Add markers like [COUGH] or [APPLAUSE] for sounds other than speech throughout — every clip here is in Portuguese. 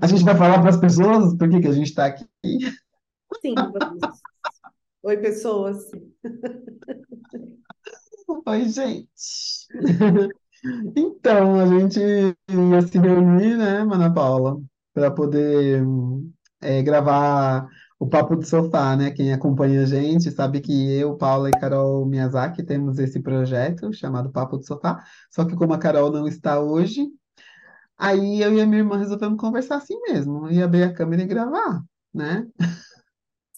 A gente vai falar para as pessoas por que que a gente está aqui? Sim, vamos. Oi, pessoas. Oi, gente. Então, a gente ia se reunir, né, Mana Paula, para poder é, gravar o Papo do Sofá, né? Quem acompanha a gente sabe que eu, Paula e Carol Miyazaki temos esse projeto chamado Papo do Sofá, só que como a Carol não está hoje, aí eu e a minha irmã resolvemos conversar assim mesmo, e abrir a câmera e gravar, né?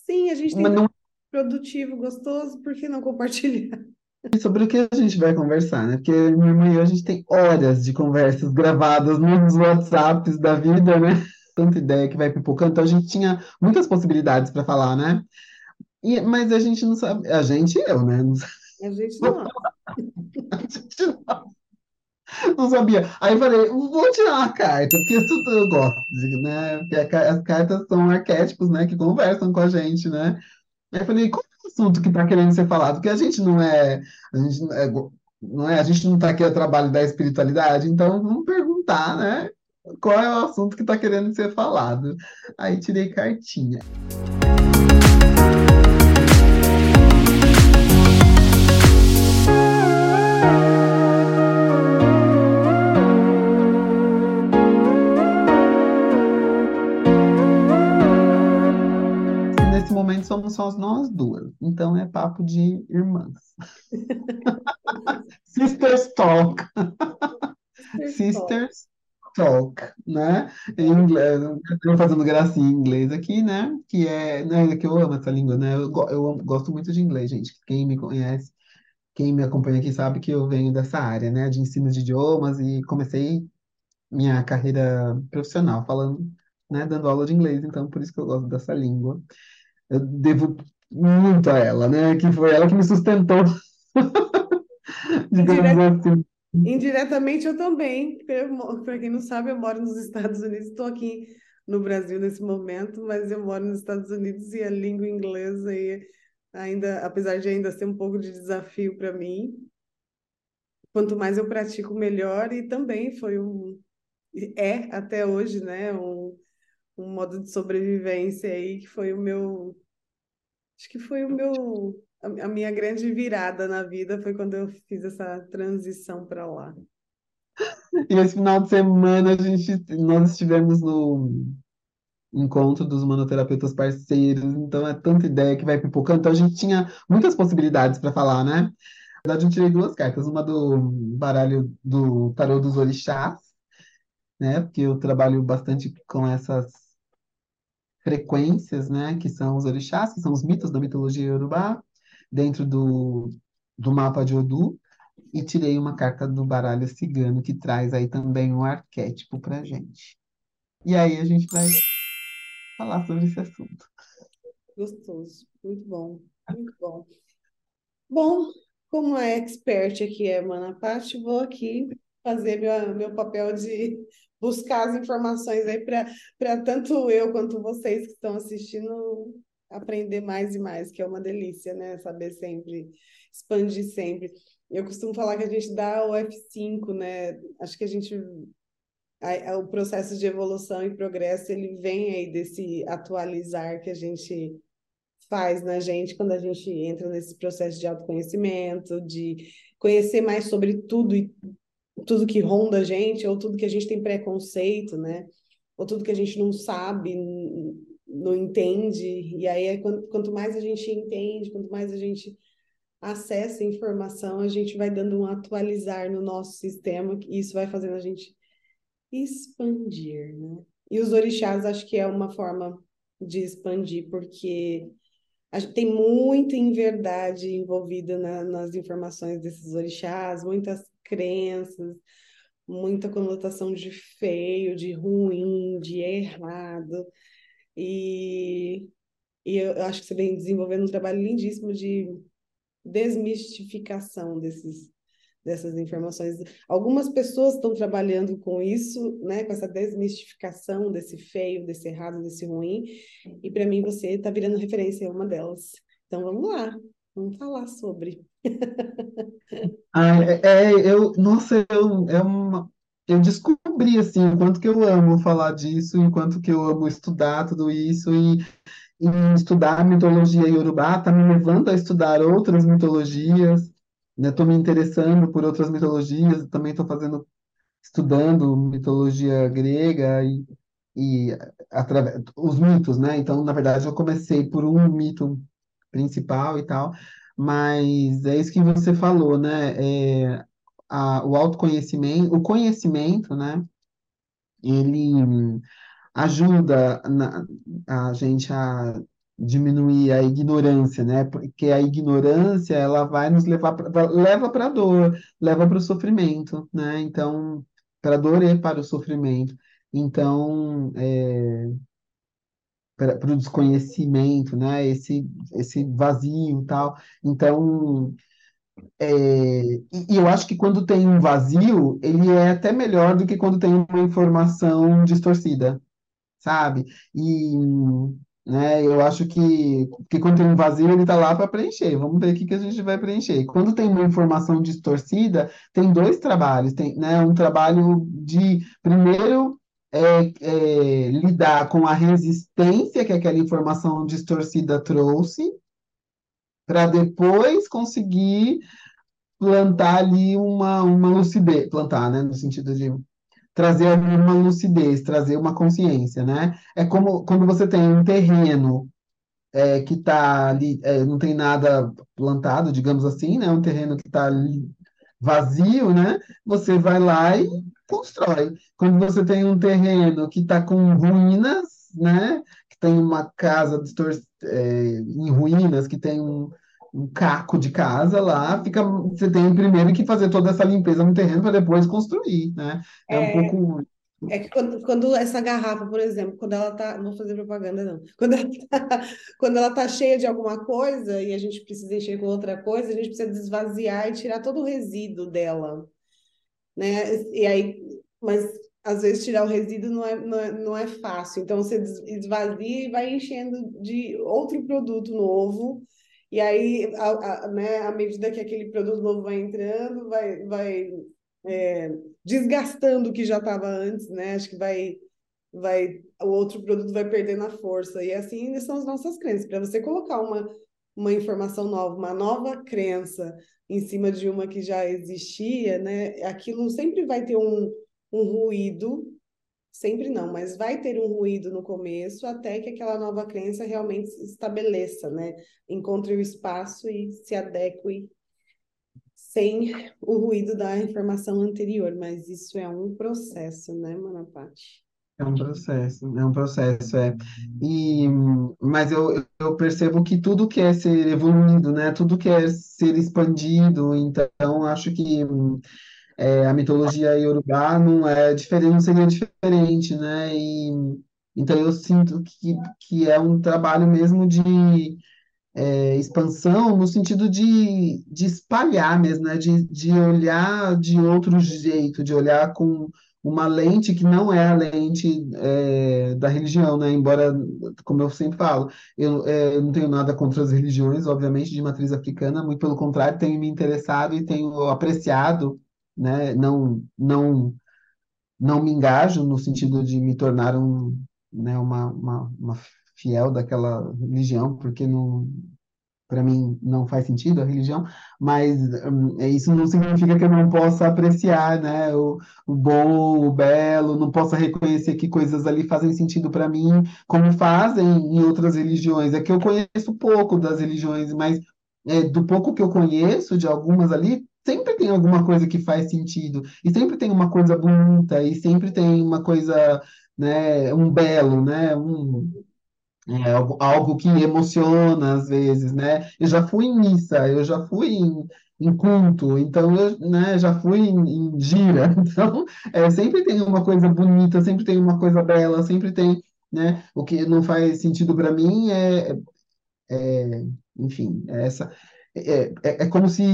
Sim, a gente tem Mas não produtivo, gostoso, por que não compartilhar? [LAUGHS] sobre o que a gente vai conversar, né? Porque minha irmã e eu, a gente tem horas de conversas gravadas nos WhatsApps da vida, né? Tanta ideia que vai pipocando, então a gente tinha muitas possibilidades para falar, né? E, mas a gente não sabe, a gente, eu, né? A gente não. [LAUGHS] a gente não, [LAUGHS] não sabia. Aí falei, vou tirar uma carta, porque isso eu gosto, né? Porque a as cartas são arquétipos, né? Que conversam com a gente, né? Aí falei, qual é o assunto que está querendo ser falado? Porque a gente não é, a gente não é, não é, a gente não está aqui a trabalho da espiritualidade, então vamos perguntar, né? Qual é o assunto que está querendo ser falado? Aí tirei cartinha. Somos só nós duas, então é papo de irmãs. [LAUGHS] Sisters Talk. Sisters Talk, né? Em inglês, eu fazendo gracinha em inglês aqui, né? Que é, né, que eu amo essa língua, né? Eu, eu amo- gosto muito de inglês, gente. Quem me conhece, quem me acompanha aqui sabe que eu venho dessa área, né? De ensino de idiomas e comecei minha carreira profissional falando, né? Dando aula de inglês, então por isso que eu gosto dessa língua. Eu devo muito a ela, né? Que foi ela que me sustentou, [LAUGHS] Dire- assim. Indiretamente eu também. Para quem não sabe, eu moro nos Estados Unidos, estou aqui no Brasil nesse momento, mas eu moro nos Estados Unidos e a língua inglesa aí ainda, apesar de ainda ser um pouco de desafio para mim, quanto mais eu pratico, melhor, e também foi um, é até hoje, né, um, um modo de sobrevivência aí que foi o meu, acho que foi o meu, a, minha grande virada na vida foi quando eu fiz essa transição para lá. E esse final de semana a gente, nós estivemos no encontro dos manoterapeutas parceiros, então é tanta ideia que vai pipocando. Então a gente tinha muitas possibilidades para falar, né? Na verdade, eu tirei duas cartas, uma do baralho do tarô dos orixás, né? Porque eu trabalho bastante com essas frequências, né? Que são os orixás, que são os mitos da mitologia iorubá, dentro do, do mapa de Odu. E tirei uma carta do baralho cigano, que traz aí também um arquétipo pra gente. E aí a gente vai falar sobre esse assunto. Gostoso, muito bom, muito bom. Bom, como a expert aqui é Manapati, vou aqui fazer meu, meu papel de buscar as informações aí para tanto eu quanto vocês que estão assistindo aprender mais e mais, que é uma delícia, né? Saber sempre, expandir sempre. Eu costumo falar que a gente dá o F5, né? Acho que a gente o processo de evolução e progresso ele vem aí desse atualizar que a gente faz na gente quando a gente entra nesse processo de autoconhecimento, de conhecer mais sobre tudo e tudo que ronda a gente, ou tudo que a gente tem preconceito, né? Ou tudo que a gente não sabe, não entende. E aí, é quanto, mais a gente entende, quanto mais a gente acessa a informação, a gente vai dando um atualizar no nosso sistema, e isso vai fazendo a gente expandir, né? E os orixás acho que é uma forma de expandir, porque tem muita inverdade envolvida na, nas informações desses orixás, muitas crenças, muita conotação de feio, de ruim, de errado. E, e eu acho que você vem desenvolvendo um trabalho lindíssimo de desmistificação desses, dessas informações. Algumas pessoas estão trabalhando com isso, né, com essa desmistificação desse feio, desse errado, desse ruim, e para mim você está virando referência a uma delas. Então vamos lá, vamos falar sobre. É, é, eu, nossa, eu, é uma, eu descobri assim, o quanto que eu amo falar disso, enquanto que eu amo estudar tudo isso e, e estudar a mitologia iorubá está me levando a estudar outras mitologias, né? Estou me interessando por outras mitologias, também estou fazendo estudando mitologia grega e, e através os mitos, né? Então, na verdade, eu comecei por um mito principal e tal, mas é isso que você falou, né? É, a, o autoconhecimento, o conhecimento, né? Ele ajuda na- a gente a diminuir a ignorância, né? Porque a ignorância ela vai nos levar pra, leva para a dor, leva para o sofrimento, né? Então, para a dor e para o sofrimento. Então, é, para o desconhecimento, né? Esse esse vazio tal. Então, é, e eu acho que quando tem um vazio, ele é até melhor do que quando tem uma informação distorcida sabe? E, né, eu acho que, que quando tem um vazio, ele está lá para preencher. Vamos ver o que, que a gente vai preencher. Quando tem uma informação distorcida, tem dois trabalhos. Tem, né, um trabalho de, primeiro, é, é, lidar com a resistência que aquela informação distorcida trouxe, para depois conseguir plantar ali uma, uma lucidez, plantar, né, no sentido de trazer uma lucidez, trazer uma consciência, né? É como quando você tem um terreno é, que está ali, é, não tem nada plantado, digamos assim, né? Um terreno que está vazio, né? Você vai lá e constrói. Quando você tem um terreno que está com ruínas, né? Que tem uma casa é, em ruínas, que tem um, um caco de casa lá, fica, você tem primeiro que fazer toda essa limpeza no terreno para depois construir, né? É um É, pouco é que quando, quando essa garrafa, por exemplo, quando ela tá, não vou fazer propaganda não, [LAUGHS] quando ela tá, quando ela tá cheia de alguma coisa e a gente precisa encher com outra coisa, a gente precisa desvaziar e tirar todo o resíduo dela, né? E aí, mas às vezes tirar o resíduo não é, não é, não é fácil, então você esvazia e vai enchendo de outro produto novo, e aí, a, a, né, à medida que aquele produto novo vai entrando, vai, vai é, desgastando o que já estava antes, né? Acho que vai, vai, o outro produto vai perdendo a força. E assim são as nossas crenças. Para você colocar uma, uma informação nova, uma nova crença em cima de uma que já existia, né? Aquilo sempre vai ter um, um ruído, sempre não, mas vai ter um ruído no começo até que aquela nova crença realmente se estabeleça, né? Encontre o espaço e se adeque sem o ruído da informação anterior, mas isso é um processo, né, Manapati? É um processo, é um processo, é. E, mas eu, eu percebo que tudo quer ser evoluído, né? Tudo quer ser expandido, então acho que é, a mitologia iorubá não é diferente, não seria diferente, né? E, então eu sinto que, que é um trabalho mesmo de é, expansão no sentido de, de espalhar mesmo, né? De, de olhar de outro jeito, de olhar com uma lente que não é a lente é, da religião, né? Embora, como eu sempre falo, eu, é, eu não tenho nada contra as religiões, obviamente, de matriz africana, muito pelo contrário, tenho me interessado e tenho apreciado, né? Não, não, não me engajo no sentido de me tornar um, né, uma, uma, uma fiel daquela religião, porque não para mim não faz sentido a religião, mas hum, é, isso não significa que eu não possa apreciar, né, o, o bom, o belo, não possa reconhecer que coisas ali fazem sentido para mim, como fazem em outras religiões. É que eu conheço pouco das religiões, mas é, do pouco que eu conheço de algumas ali, sempre tem alguma coisa que faz sentido, e sempre tem uma coisa bonita, e sempre tem uma coisa, né, um belo, né, um é algo, algo que emociona às vezes, né? Eu já fui em missa, eu já fui em, em culto, então eu, né, já fui em, em gira, [LAUGHS] então é, sempre tem uma coisa bonita, sempre tem uma coisa bela, sempre tem, né? O que não faz sentido para mim é, é, enfim, é essa é, é, é como se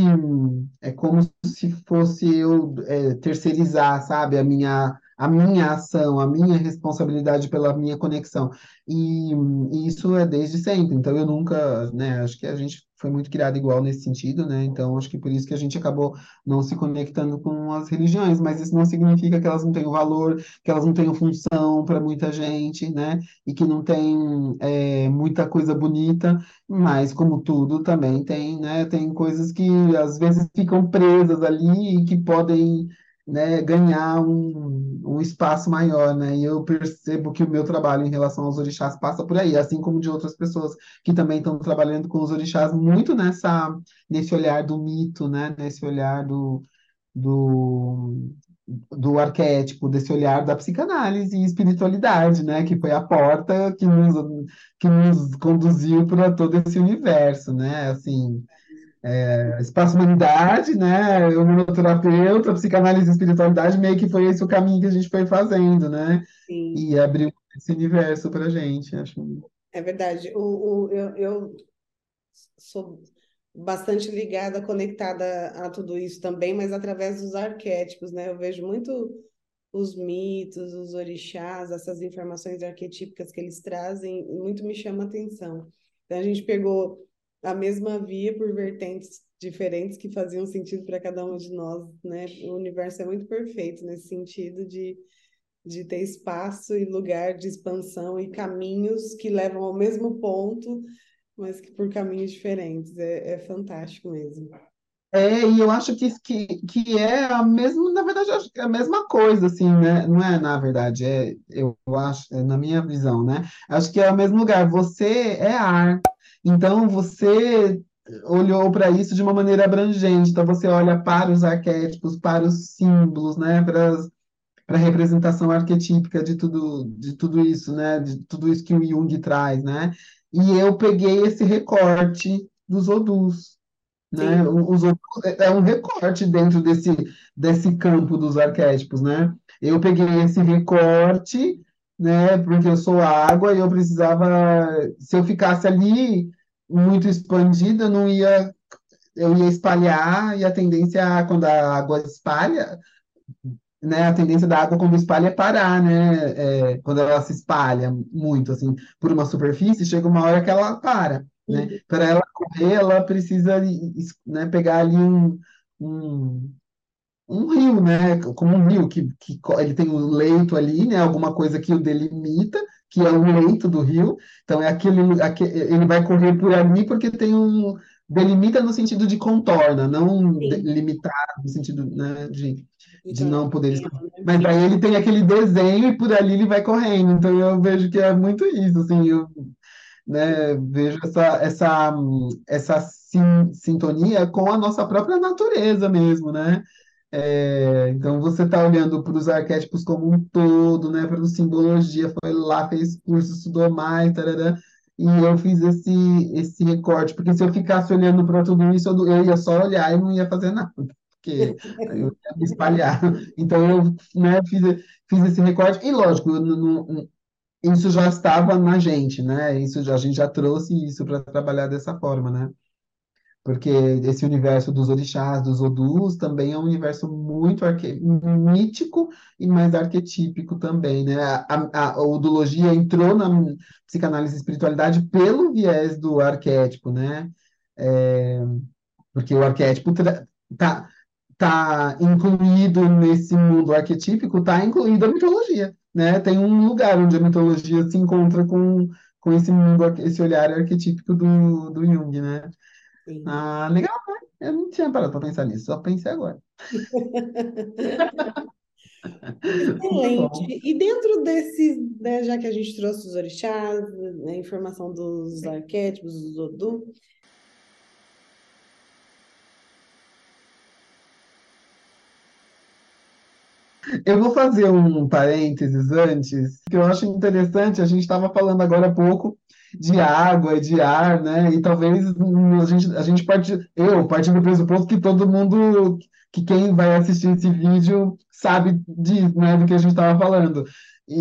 é como se fosse eu é, terceirizar, sabe, a minha a minha ação, a minha responsabilidade pela minha conexão. E, e isso é desde sempre. Então eu nunca, né, acho que a gente foi muito criado igual nesse sentido, né? Então acho que por isso que a gente acabou não se conectando com as religiões, mas isso não significa que elas não tenham valor, que elas não tenham função para muita gente, né? E que não tem é, muita coisa bonita, mas como tudo também tem, né? Tem coisas que às vezes ficam presas ali e que podem né, ganhar um, um espaço maior, né? E eu percebo que o meu trabalho em relação aos orixás passa por aí, assim como de outras pessoas que também estão trabalhando com os orixás muito nessa nesse olhar do mito, né? Nesse olhar do, do do arquétipo, desse olhar da psicanálise e espiritualidade, né? Que foi a porta que nos, que nos conduziu para todo esse universo, né? Assim, é, espaço humanidade, né? Humanoterapeuta, psicanálise e espiritualidade, meio que foi esse o caminho que a gente foi fazendo, né? Sim. E abriu esse universo para a gente, acho. É verdade. O, o, eu, eu sou bastante ligada, conectada a tudo isso também, mas através dos arquétipos, né? Eu vejo muito os mitos, os orixás, essas informações arquetípicas que eles trazem, muito me chama atenção. Então a gente pegou a mesma via por vertentes diferentes que faziam sentido para cada um de nós, né? O universo é muito perfeito nesse sentido de, de ter espaço e lugar de expansão e caminhos que levam ao mesmo ponto, mas que por caminhos diferentes. É, é fantástico mesmo. É, e eu acho que, que, que é a mesma, na verdade, é a mesma coisa, assim, né? Não é, na verdade, é, eu acho, é na minha visão, né? Acho que é o mesmo lugar. Você é ar, então, você olhou para isso de uma maneira abrangente. Então, você olha para os arquétipos, para os símbolos, né? Para, para a representação arquetípica de tudo, de tudo isso, né? De tudo isso que o Jung traz, né? E eu peguei esse recorte dos Odus, né? Os é, é um recorte dentro desse, desse campo dos arquétipos, né? Eu peguei esse recorte né? Porque eu sou água e eu precisava, se eu ficasse ali muito expandida, não ia, eu ia espalhar e a tendência quando a água espalha, né? A tendência da água quando espalha é parar, né? É, quando ela se espalha muito assim por uma superfície, chega uma hora que ela para, né? Para ela correr, ela precisa, né, pegar ali um, um um rio, né? Como um rio que, que ele tem um leito ali, né? Alguma coisa que o delimita, que é o leito do rio. Então é aquele, aquele ele vai correr por ali porque tem um delimita no sentido de contorna, não limitar no sentido né, de, de não poder. Né? Mas aí ele tem aquele desenho e por ali ele vai correndo. Então eu vejo que é muito isso, assim, eu né, vejo essa essa essa sim, sintonia com a nossa própria natureza mesmo, né? É, então você está olhando para os arquétipos como um todo, né? Para simbologia, foi lá, fez curso, estudou mais, tarará, e eu fiz esse, esse recorte, porque se eu ficasse olhando para tudo isso, eu, eu ia só olhar e não ia fazer nada, porque eu ia me espalhar. [LAUGHS] Então eu né, fiz, fiz esse recorte, e lógico, eu, não, isso já estava na gente, né? Isso já, a gente já trouxe isso para trabalhar dessa forma, né? porque esse universo dos orixás, dos odus, também é um universo muito arque... mítico e mais arquetípico também, né? A, a, a odologia entrou na psicanálise e espiritualidade pelo viés do arquétipo, né? É, porque o arquétipo tá, tá incluído nesse mundo arquetípico, tá incluído a mitologia, né? Tem um lugar onde a mitologia se encontra com, com esse mundo, esse olhar arquetípico do, do Jung, né? Sim. Ah, legal, né? Eu não tinha parado para pensar nisso, só pensei agora. Excelente. E dentro desse, né, já que a gente trouxe os orixás, né, a informação dos arquétipos, dos Odu, Eu vou fazer um parênteses antes, que eu acho interessante. A gente estava falando agora há pouco de água, de ar, né? E talvez a gente, a gente parte, eu partindo do pressuposto que todo mundo, que quem vai assistir esse vídeo sabe disso, né? Do que a gente estava falando. E,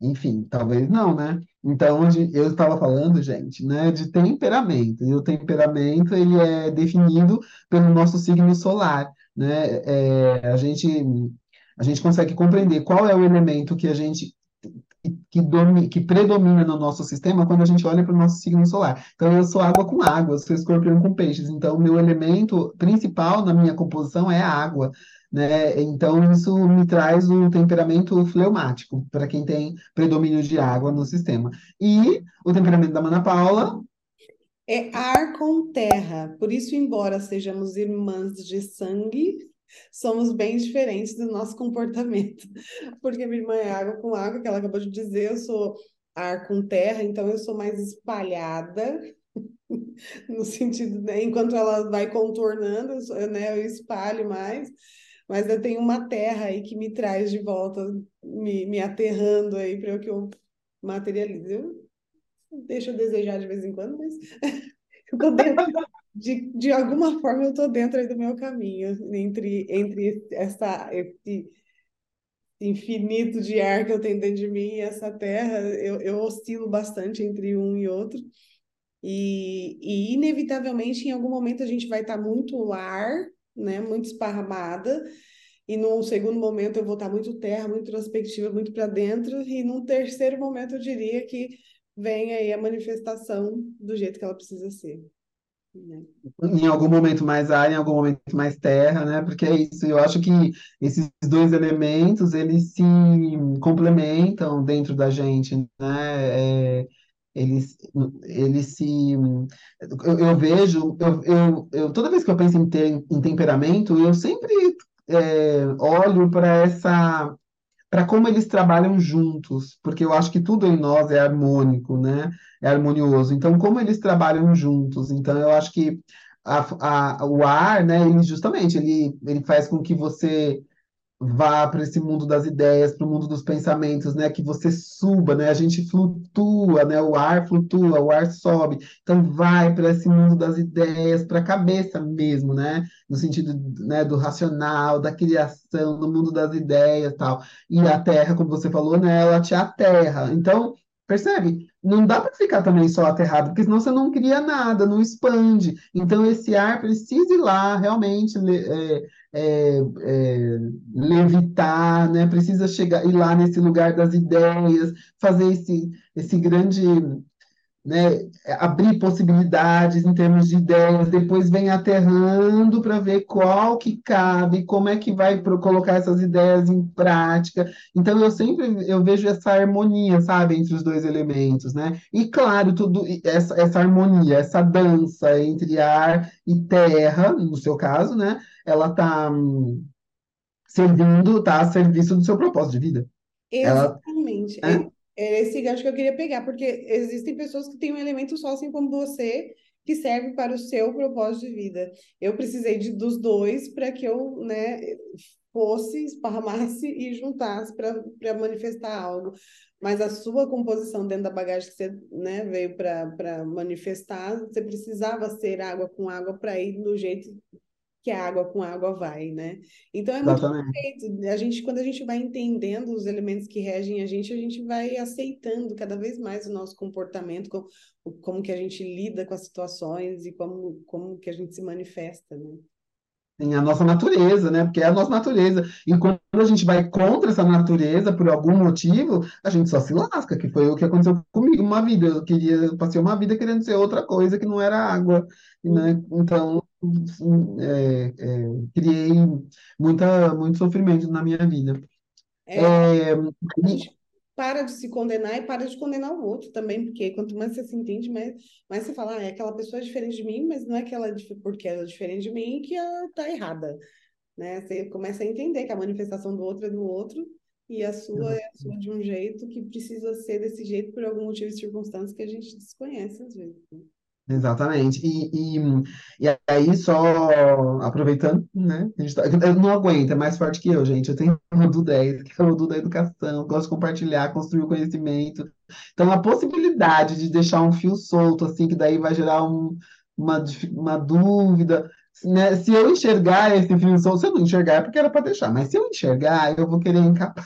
enfim, talvez não, né? Então, eu estava falando, gente, né, de temperamento. E o temperamento, ele é definido pelo nosso signo solar, né? É, a gente a gente consegue compreender qual é o elemento que a gente que, domi, que predomina no nosso sistema quando a gente olha para o nosso signo solar. Então, eu sou água com água, eu sou escorpião com peixes. Então, o meu elemento principal na minha composição é a água. Né? Então, isso me traz um temperamento fleumático, para quem tem predomínio de água no sistema. E o temperamento da Mana Paula. É ar com terra. Por isso, embora sejamos irmãs de sangue, somos bem diferentes do nosso comportamento. [LAUGHS] Porque minha irmã é água com água, que ela acabou de dizer, eu sou ar com terra, então eu sou mais espalhada, [LAUGHS] no sentido, né, enquanto ela vai contornando, eu, né, eu espalho mais, mas eu tenho uma terra aí que me traz de volta, me, me aterrando aí para que eu materialize. Eu deixo a desejar de vez em quando, mas [LAUGHS] eu dentro de, de alguma forma eu estou dentro do meu caminho, entre, entre essa, esse infinito de ar que eu tenho dentro de mim e essa terra, eu, eu oscilo bastante entre um e outro. E, e, inevitavelmente, em algum momento, a gente vai estar tá muito ar, né, muito esparramada, e num segundo momento eu vou estar muito terra, muito introspectiva, muito para dentro, e num terceiro momento eu diria que vem aí a manifestação do jeito que ela precisa ser. Em algum momento mais ar, em algum momento mais terra, né? Porque é isso. Eu acho que esses dois elementos eles se complementam dentro da gente, né? É, eles, eles se. Eu, eu vejo, eu, eu, eu, toda vez que eu penso em, ter, em temperamento, eu sempre é, olho para essa para como eles trabalham juntos, porque eu acho que tudo em nós é harmônico, né? É harmonioso. Então, como eles trabalham juntos? Então, eu acho que a, a, o ar, né? Ele justamente ele, ele faz com que você vá para esse mundo das ideias, para o mundo dos pensamentos, né? Que você suba, né? A gente flutua, né? O ar flutua, o ar sobe. Então vai para esse mundo das ideias, para a cabeça mesmo, né? No sentido, né, do racional, da criação, do mundo das ideias, tal. E a Terra, como você falou, né? Ela te aterra. Então Percebe? Não dá para ficar também só aterrado, porque senão você não cria nada, não expande. Então, esse ar precisa ir lá, realmente, é, é, é, levitar, né? precisa chegar, ir lá nesse lugar das ideias, fazer esse, esse grande né, abrir possibilidades em termos de ideias, depois vem aterrando para ver qual que cabe, como é que vai colocar essas ideias em prática. Então eu sempre eu vejo essa harmonia, sabe, entre os dois elementos, né? E claro, tudo essa, essa harmonia, essa dança entre ar e terra, no seu caso, né? Ela está hum, servindo, tá a serviço do seu propósito de vida. Exatamente. Ela, né? É esse gancho que eu queria pegar, porque existem pessoas que têm um elemento só, assim como você, que serve para o seu propósito de vida. Eu precisei de, dos dois para que eu né, fosse, esparramasse e juntasse para manifestar algo. Mas a sua composição dentro da bagagem que você né, veio para manifestar, você precisava ser água com água para ir do jeito que a água com a água vai, né? Então é muito perfeito. A gente, quando a gente vai entendendo os elementos que regem a gente, a gente vai aceitando cada vez mais o nosso comportamento, como, como que a gente lida com as situações e como, como que a gente se manifesta, né? Sim, a nossa natureza, né? Porque é a nossa natureza. E quando a gente vai contra essa natureza por algum motivo, a gente só se lasca, que foi o que aconteceu comigo uma vida. Eu queria, passei uma vida querendo ser outra coisa que não era água, né? Então, é, é, criei muita, muito sofrimento na minha vida. É, é, para de se condenar e para de condenar o outro também, porque quanto mais você se entende, mais, mais você fala, ah, é aquela pessoa é diferente de mim, mas não é que ela porque ela é diferente de mim que ela está errada. Né? Você começa a entender que a manifestação do outro é do outro e a sua é a sua de um jeito que precisa ser desse jeito por algum motivo e circunstância que a gente desconhece às vezes. Né? Exatamente. E, e, e aí, só aproveitando, né? A gente tá, eu não aguento, é mais forte que eu, gente. Eu tenho [LAUGHS] o do 10, que é o do da educação, gosto de compartilhar, construir o conhecimento. Então, a possibilidade de deixar um fio solto, assim, que daí vai gerar um, uma, uma dúvida. Né? Se eu enxergar esse fio solto, se eu não enxergar, é porque era para deixar, mas se eu enxergar, eu vou querer encapar.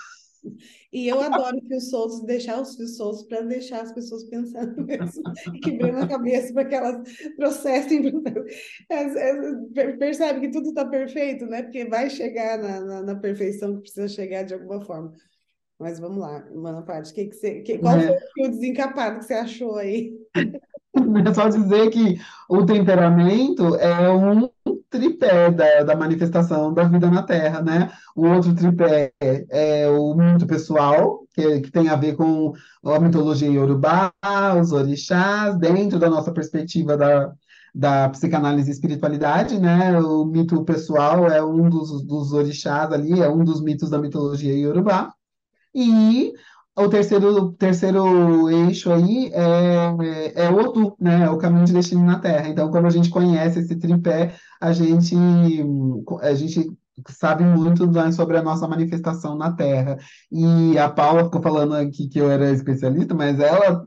E eu adoro fios soltos, deixar os fios soltos para deixar as pessoas pensando [LAUGHS] mesmo, quebrando a cabeça para que elas processem. Percebe que tudo está perfeito, né? Porque vai chegar na, na, na, perfeição que precisa chegar de alguma forma. Mas vamos lá, Mana Paty, que que você, que, qual é. foi o desencapado que você achou aí? [LAUGHS] [LAUGHS] É só dizer que o temperamento é um tripé da, da manifestação da vida na Terra, né? O outro tripé é o muito pessoal, que, que tem a ver com a mitologia iorubá, os orixás, dentro da nossa perspectiva da, da psicanálise e espiritualidade, né? O mito pessoal é um dos, dos orixás ali, é um dos mitos da mitologia iorubá. E o terceiro, terceiro eixo aí é, é o Odu, né? É o caminho de destino na Terra. Então, quando a gente conhece esse tripé, a gente, a gente sabe muito sobre a nossa manifestação na Terra. E a Paula ficou falando aqui que eu era especialista, mas ela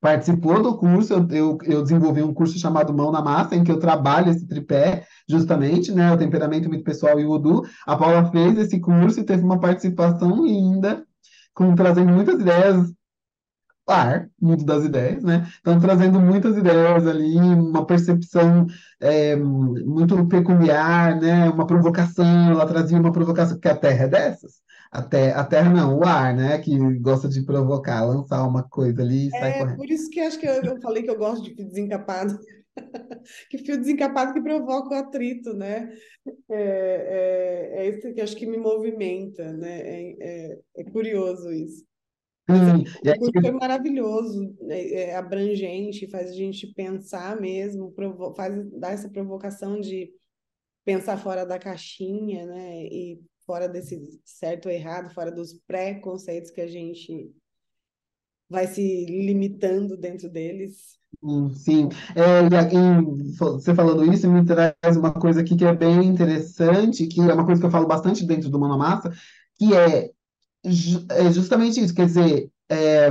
participou do curso, eu, eu, eu, desenvolvi um curso chamado Mão na Massa, em que eu trabalho esse tripé, justamente, né, o temperamento muito pessoal e o Udu. A Paula fez esse curso e teve uma participação linda, com, trazendo muitas ideias ar, mundo das ideias, né? Então, trazendo muitas ideias ali, uma percepção é, muito peculiar, né? Uma provocação, ela trazia uma provocação, porque a Terra é dessas. A terra, a terra não, o ar, né? Que gosta de provocar, lançar uma coisa ali e sai é, correndo. Por isso que acho que eu, eu falei que eu gosto de desencapado. [LAUGHS] que fio desencapado que provoca o atrito, né? É, é, é isso que acho que me movimenta, né? É, é, é curioso isso. Hum, o curso foi maravilhoso, é, é, abrangente, faz a gente pensar mesmo, provo faz dar essa provocação de pensar fora da caixinha, né? E fora desse certo ou errado, fora dos pré-conceitos que a gente vai se limitando dentro deles. Sim, é, e, você falando isso me traz uma coisa aqui que é bem interessante, que é uma coisa que eu falo bastante dentro do Monomassa, que é é justamente isso, quer dizer, é,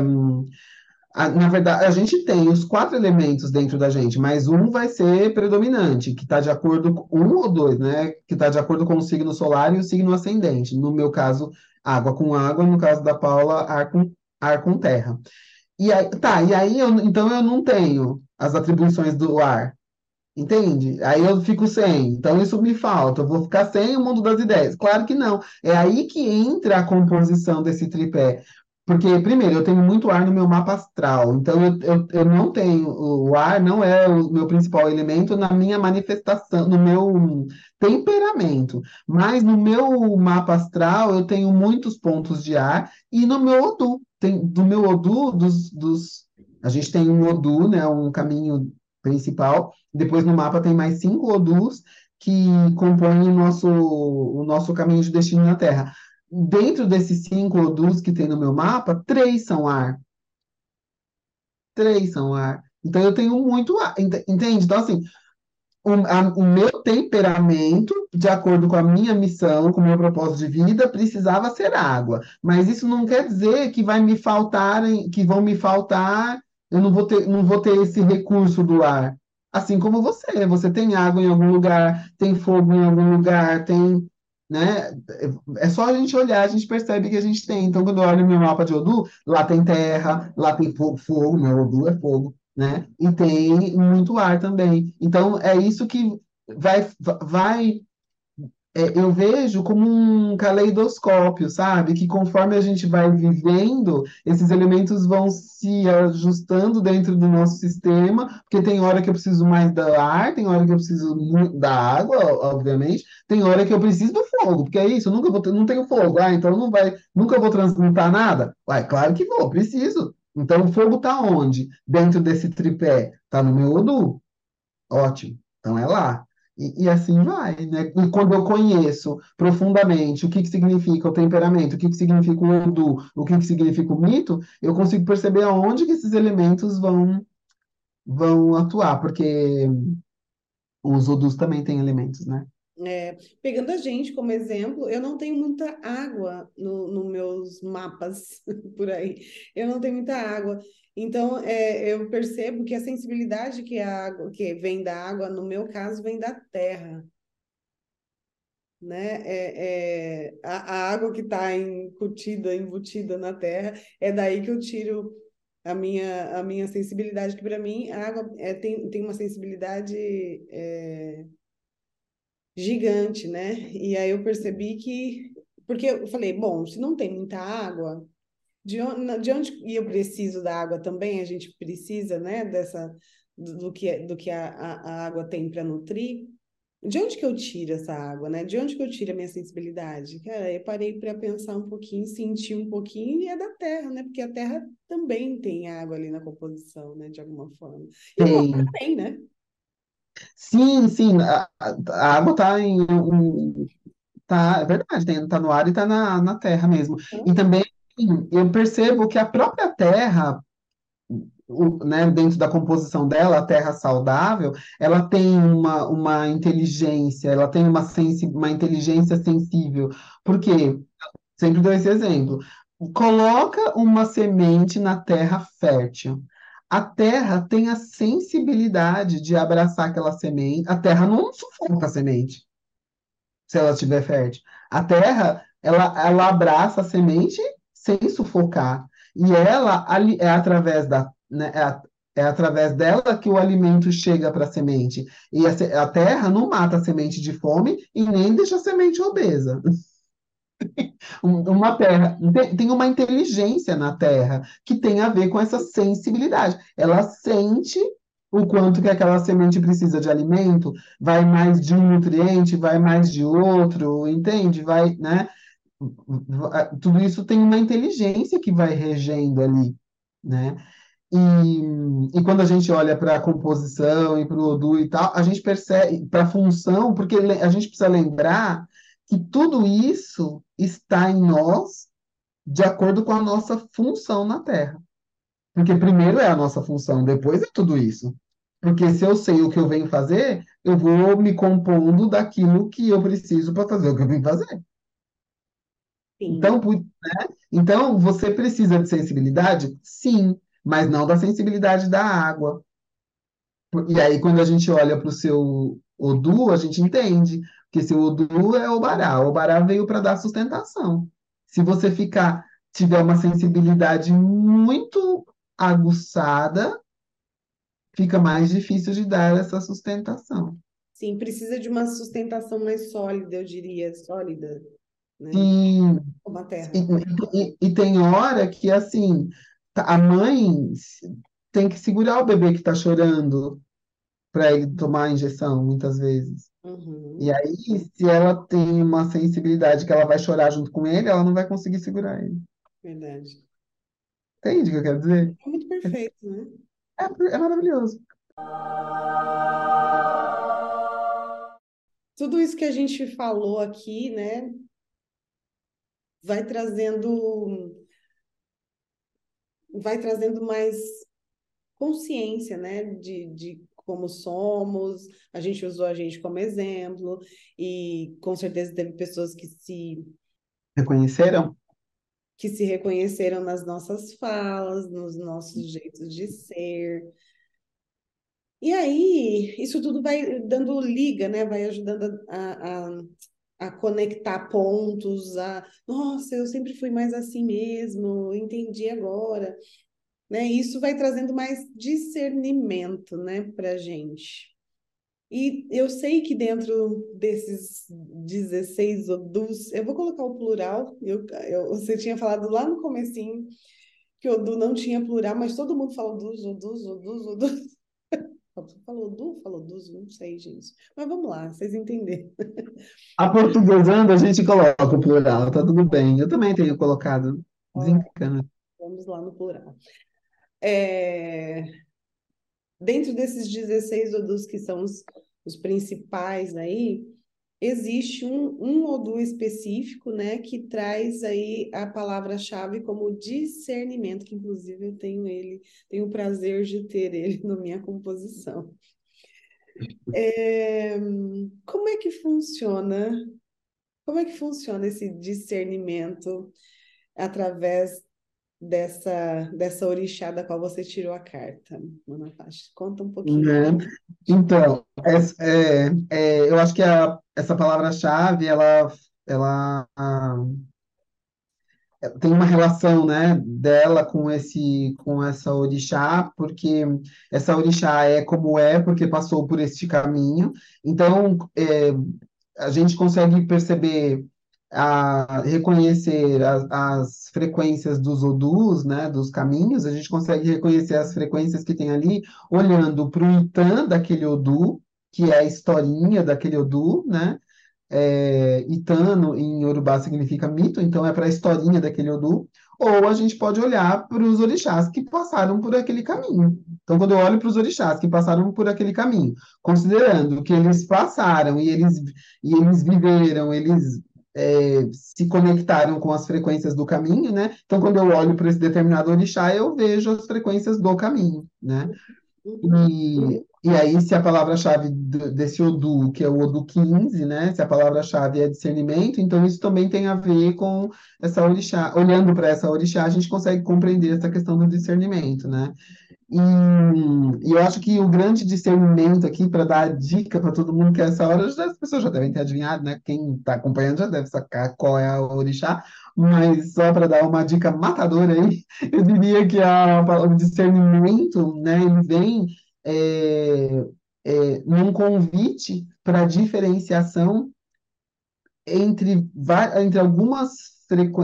a, na verdade, a gente tem os quatro elementos dentro da gente, mas um vai ser predominante, que está de acordo com um ou dois, né? Que está de acordo com o signo solar e o signo ascendente. No meu caso, água com água, no caso da Paula, ar com, ar com terra. E aí, tá, e aí eu, então eu não tenho as atribuições do ar. Entende? Aí eu fico sem. Então isso me falta. Eu vou ficar sem o mundo das ideias. Claro que não. É aí que entra a composição desse tripé. Porque, primeiro, eu tenho muito ar no meu mapa astral. Então eu, eu, eu não tenho. O ar não é o meu principal elemento na minha manifestação, no meu temperamento. Mas no meu mapa astral eu tenho muitos pontos de ar. E no meu Odu. Tem, do meu Odu, dos, dos a gente tem um Odu, né, um caminho principal. Depois no mapa tem mais cinco odus que compõem o nosso, o nosso caminho de destino na Terra. Dentro desses cinco odus que tem no meu mapa, três são ar. Três são ar. Então eu tenho muito ar, entende? Então, assim, o, a, o, meu temperamento, de acordo com a minha missão, com o meu propósito de vida, precisava ser água. Mas isso não quer dizer que vai me faltar, que vão me faltar eu não vou ter, não vou ter esse recurso do ar. Assim como você, você tem água em algum lugar, tem fogo em algum lugar, tem, né? É só a gente olhar, a gente percebe que a gente tem. Então, quando eu olho meu mapa de Odu, lá tem terra, lá tem fogo, né? Odu é fogo, né? E tem muito ar também. Então, é isso que vai, vai é, eu vejo como um caleidoscópio, sabe? Que conforme a gente vai vivendo, esses elementos vão se ajustando dentro do nosso sistema, porque tem hora que eu preciso mais da ar, tem hora que eu preciso da água, obviamente, tem hora que eu preciso do fogo, porque é isso, eu nunca vou ter, não tenho fogo, ah, então não vai, nunca vou transmutar nada. Uai, claro que vou, preciso. Então o fogo está onde? Dentro desse tripé, está no meu Odu. Ótimo. Então é lá. E, e, assim vai, né? E quando eu conheço profundamente o que, que significa o temperamento, o que, que significa o Odu, o que, que significa o mito, eu consigo perceber aonde que esses elementos vão, vão atuar, porque os Odus também têm elementos, né? É, pegando a gente como exemplo, eu não tenho muita água nos no meus mapas [LAUGHS] por aí. Eu não tenho muita água. Então, é, eu percebo que a sensibilidade que a água, que vem da água, no meu caso, vem da terra. né? É, é a, a, água que está incutida, embutida na terra, é daí que eu tiro a minha, a minha sensibilidade, que para mim a água é, tem, tem uma sensibilidade é, gigante, né? E aí eu percebi que. Porque eu falei, bom, se não tem muita água, de onde, de onde e eu preciso da água também, a gente precisa, né, dessa do, do que do que a, a água tem para nutrir. De onde que eu tiro essa água, né? De onde que eu tiro a minha sensibilidade? Cara, eu parei para pensar um pouquinho, sentir um pouquinho e é da terra, né? Porque a terra também tem água ali na composição, né? De alguma forma. E tem, né? Sim, sim. A, a água está em um, tá, é verdade, tem, tá no ar e está na, na terra mesmo. E também eu percebo que a própria terra o, né, dentro da composição dela, a terra saudável, ela tem uma, uma inteligência, ela tem uma, sensi uma inteligência sensível. Por quê? Sempre dou esse exemplo. Coloca uma semente na terra fértil. A terra tem a sensibilidade de abraçar aquela semente. A terra não sufoca a semente, se ela estiver fértil. A terra, ela, ela abraça a semente sem sufocar. E ela, é através da né, é, é através dela que o alimento chega para a semente. E a, a, terra não mata a semente de fome e nem deixa a semente obesa. [LAUGHS] uma terra tem uma inteligência na terra que tem a ver com essa sensibilidade. Ela sente o quanto que aquela semente precisa de alimento, vai mais de um nutriente, vai mais de outro, entende? Vai, né? Tudo isso tem uma inteligência que vai regendo ali, né? E, e quando a gente olha para a composição e para o Odu e tal, a gente percebe, para a função, porque a gente precisa lembrar que tudo isso está em nós de acordo com a nossa função na Terra. Porque primeiro é a nossa função, depois é tudo isso. Porque se eu sei o que eu venho fazer, eu vou me compondo daquilo que eu preciso para fazer o que eu venho fazer. Então, né? então, você precisa de sensibilidade? Sim mas não da sensibilidade da água. E aí, quando a gente olha para o seu Odu, a gente entende que seu Odu é o Bará. O Bará veio para dar sustentação. Se você ficar, tiver uma sensibilidade muito aguçada, fica mais difícil de dar essa sustentação. Sim, precisa de uma sustentação mais sólida, eu diria, sólida. Né? Sim. E, e, e, tem hora que, assim, Tá, a mãe tem que segurar o bebê que está chorando para ele tomar a injeção, muitas vezes. Uhum. E aí, se ela tem uma sensibilidade que ela vai chorar junto com ele, ela não vai conseguir segurar ele. Verdade. Entende o que eu quero dizer? É muito perfeito, né? É, é maravilhoso. Tudo isso que a gente falou aqui, né, vai trazendo vai trazendo mais consciência, né, de, de como somos. A gente usou a gente como exemplo e com certeza teve pessoas que se reconheceram que se reconheceram nas nossas falas, nos nossos jeitos de ser. E aí, isso tudo vai dando liga, né? Vai ajudando a, a, a conectar pontos, a nossa, eu sempre fui mais assim mesmo, entendi agora. Né? Isso vai trazendo mais discernimento né, para a gente. E eu sei que dentro desses 16 odus, eu vou colocar o plural, eu, eu, você tinha falado lá no comecinho que o odu não tinha plural, mas todo mundo fala odus, odus, odus, odus. Falou du, falou dus, não sei, gente. Mas vamos lá, vocês entenderam. [LAUGHS] A portuguesando a gente coloca o plural, tá tudo bem. Eu também tenho colocado. Desencana. Vamos lá no plural. É... Dentro desses 16 odus que são os, os principais aí, existe um, um Odu específico, né, que traz aí a palavra-chave como discernimento, que inclusive eu tenho ele, tenho o prazer de ter ele [LAUGHS] na minha composição. [LAUGHS] É, como é que funciona? Como é que funciona esse discernimento através dessa, dessa orixá da qual você tirou a carta, Mana Paty. Conta um pouquinho. Né? Então, é, é, é, eu acho que a, essa palavra-chave, ela, ela ah, tem uma relação, né, dela com esse, com essa orixá, porque essa orixá é como é, porque passou por este caminho. Então, é, a gente consegue perceber a reconhecer as, as, frequências dos odus, né, dos caminhos, a gente consegue reconhecer as frequências que tem ali, olhando para o Itan daquele odu, que é a historinha daquele odu, né, é, Itano em Yorubá significa mito, então é para a historinha daquele Odu, ou a gente pode olhar para os orixás que passaram por aquele caminho. Então, quando eu olho para os orixás que passaram por aquele caminho, considerando que eles passaram e eles, e eles viveram, eles é, se conectaram com as frequências do caminho, né? Então, quando eu olho para esse determinado orixá, eu vejo as frequências do caminho, né? E, e aí, se a palavra-chave desse Odu, que é o Odu 15, né? Se a palavra-chave é discernimento, então isso também tem a ver com essa orixá. Olhando para essa orixá, a gente consegue compreender essa questão do discernimento, né? E, e eu acho que o grande discernimento aqui, para dar dica para todo mundo que é essa hora, as pessoas já devem ter adivinhado, né? Quem está acompanhando já deve sacar qual é a orixá, mas só para dar uma dica matadora aí, [LAUGHS] eu diria que a, o discernimento, né, ele vem é, é, num convite para diferenciação entre, entre, algumas,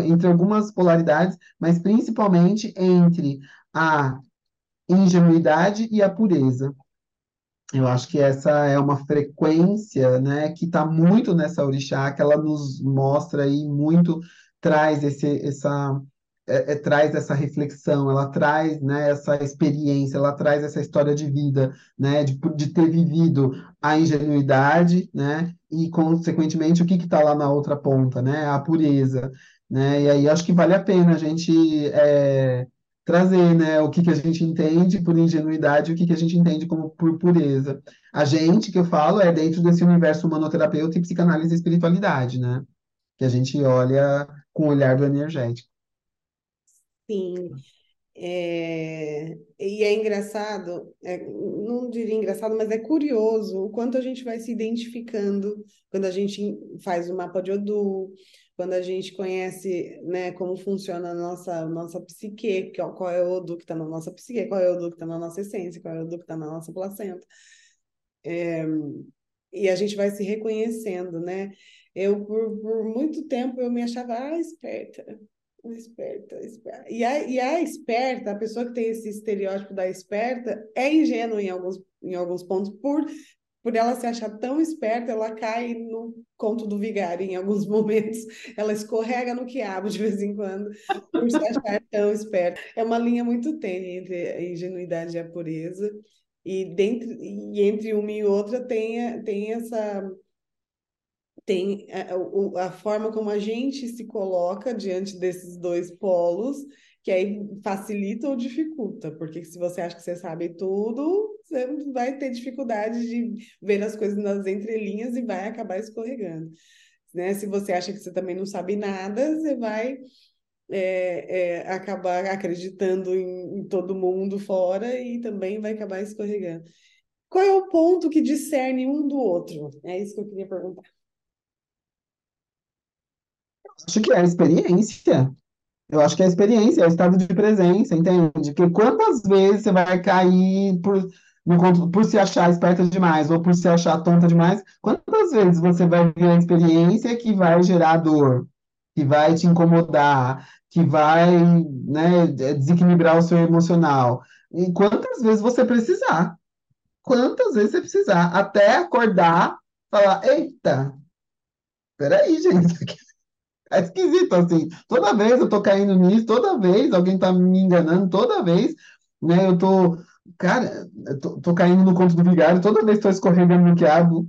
entre algumas polaridades, mas principalmente entre a ingenuidade e a pureza. Eu acho que essa é uma frequência, né, que está muito nessa orixá, que ela nos mostra aí muito, traz esse, essa, é, é, traz essa reflexão, ela traz né, essa experiência, ela traz essa história de vida, né, de, de ter vivido a ingenuidade, né, e consequentemente o que está lá na outra ponta, né, a pureza, né, e aí acho que vale a pena a gente é, trazer, né, o que, que a gente entende por ingenuidade o que, que a gente entende como por pureza. A gente, que eu falo, é dentro desse universo humanoterapeuta e psicanálise e espiritualidade, né, que a gente olha com o olhar do energético. Sim. É, e é engraçado, é, não diria engraçado, mas é curioso o quanto a gente vai se identificando quando a gente faz o mapa de Odu, quando a gente conhece né, como funciona a nossa, nossa psique, qual é o Odu que está na nossa psique, qual é o Odu que está na nossa essência, qual é o Odu que está na nossa placenta. É, e a gente vai se reconhecendo, né? Eu, por, por muito tempo, eu me achava ah, esperta, Esperta, esperta. E a, e a esperta, a pessoa que tem esse estereótipo da esperta, é ingênua em alguns, em alguns pontos. Por, por ela se achar tão esperta, ela cai no conto do vigário em alguns [LAUGHS] momentos. Ela escorrega no quiabo de vez em quando, por se achar tão esperta. É uma linha muito tênue entre a ingenuidade e a pureza. E, dentro, e entre uma e outra tem, tem essa tem a, a, forma como a gente se coloca diante desses dois polos, que aí facilita ou dificulta, porque se você acha que você sabe tudo, você vai ter dificuldade de ver as coisas nas entrelinhas e vai acabar escorregando. Né? Se você acha que você também não sabe nada, você vai é, é, acabar acreditando em, em todo mundo fora e também vai acabar escorregando. Qual é o ponto que discerne um do outro? É isso que eu queria perguntar. Acho que é a experiência. Eu acho que é a experiência, é o estado de presença, entende? Porque quantas vezes você vai cair por, por se achar esperta demais ou por se achar tonta demais? Quantas vezes você vai ver a experiência que vai gerar dor, que vai te incomodar, que vai, né, desequilibrar o seu emocional? E quantas vezes você precisar? Quantas vezes você precisar? Até acordar, falar: eita, peraí, gente, é [LAUGHS] esquisito, assim. Toda vez eu tô caindo nisso, toda vez alguém tá me enganando, toda vez, né? Eu tô, cara, eu tô, tô caindo no conto do vigário, toda vez tô escorregando no quiabo.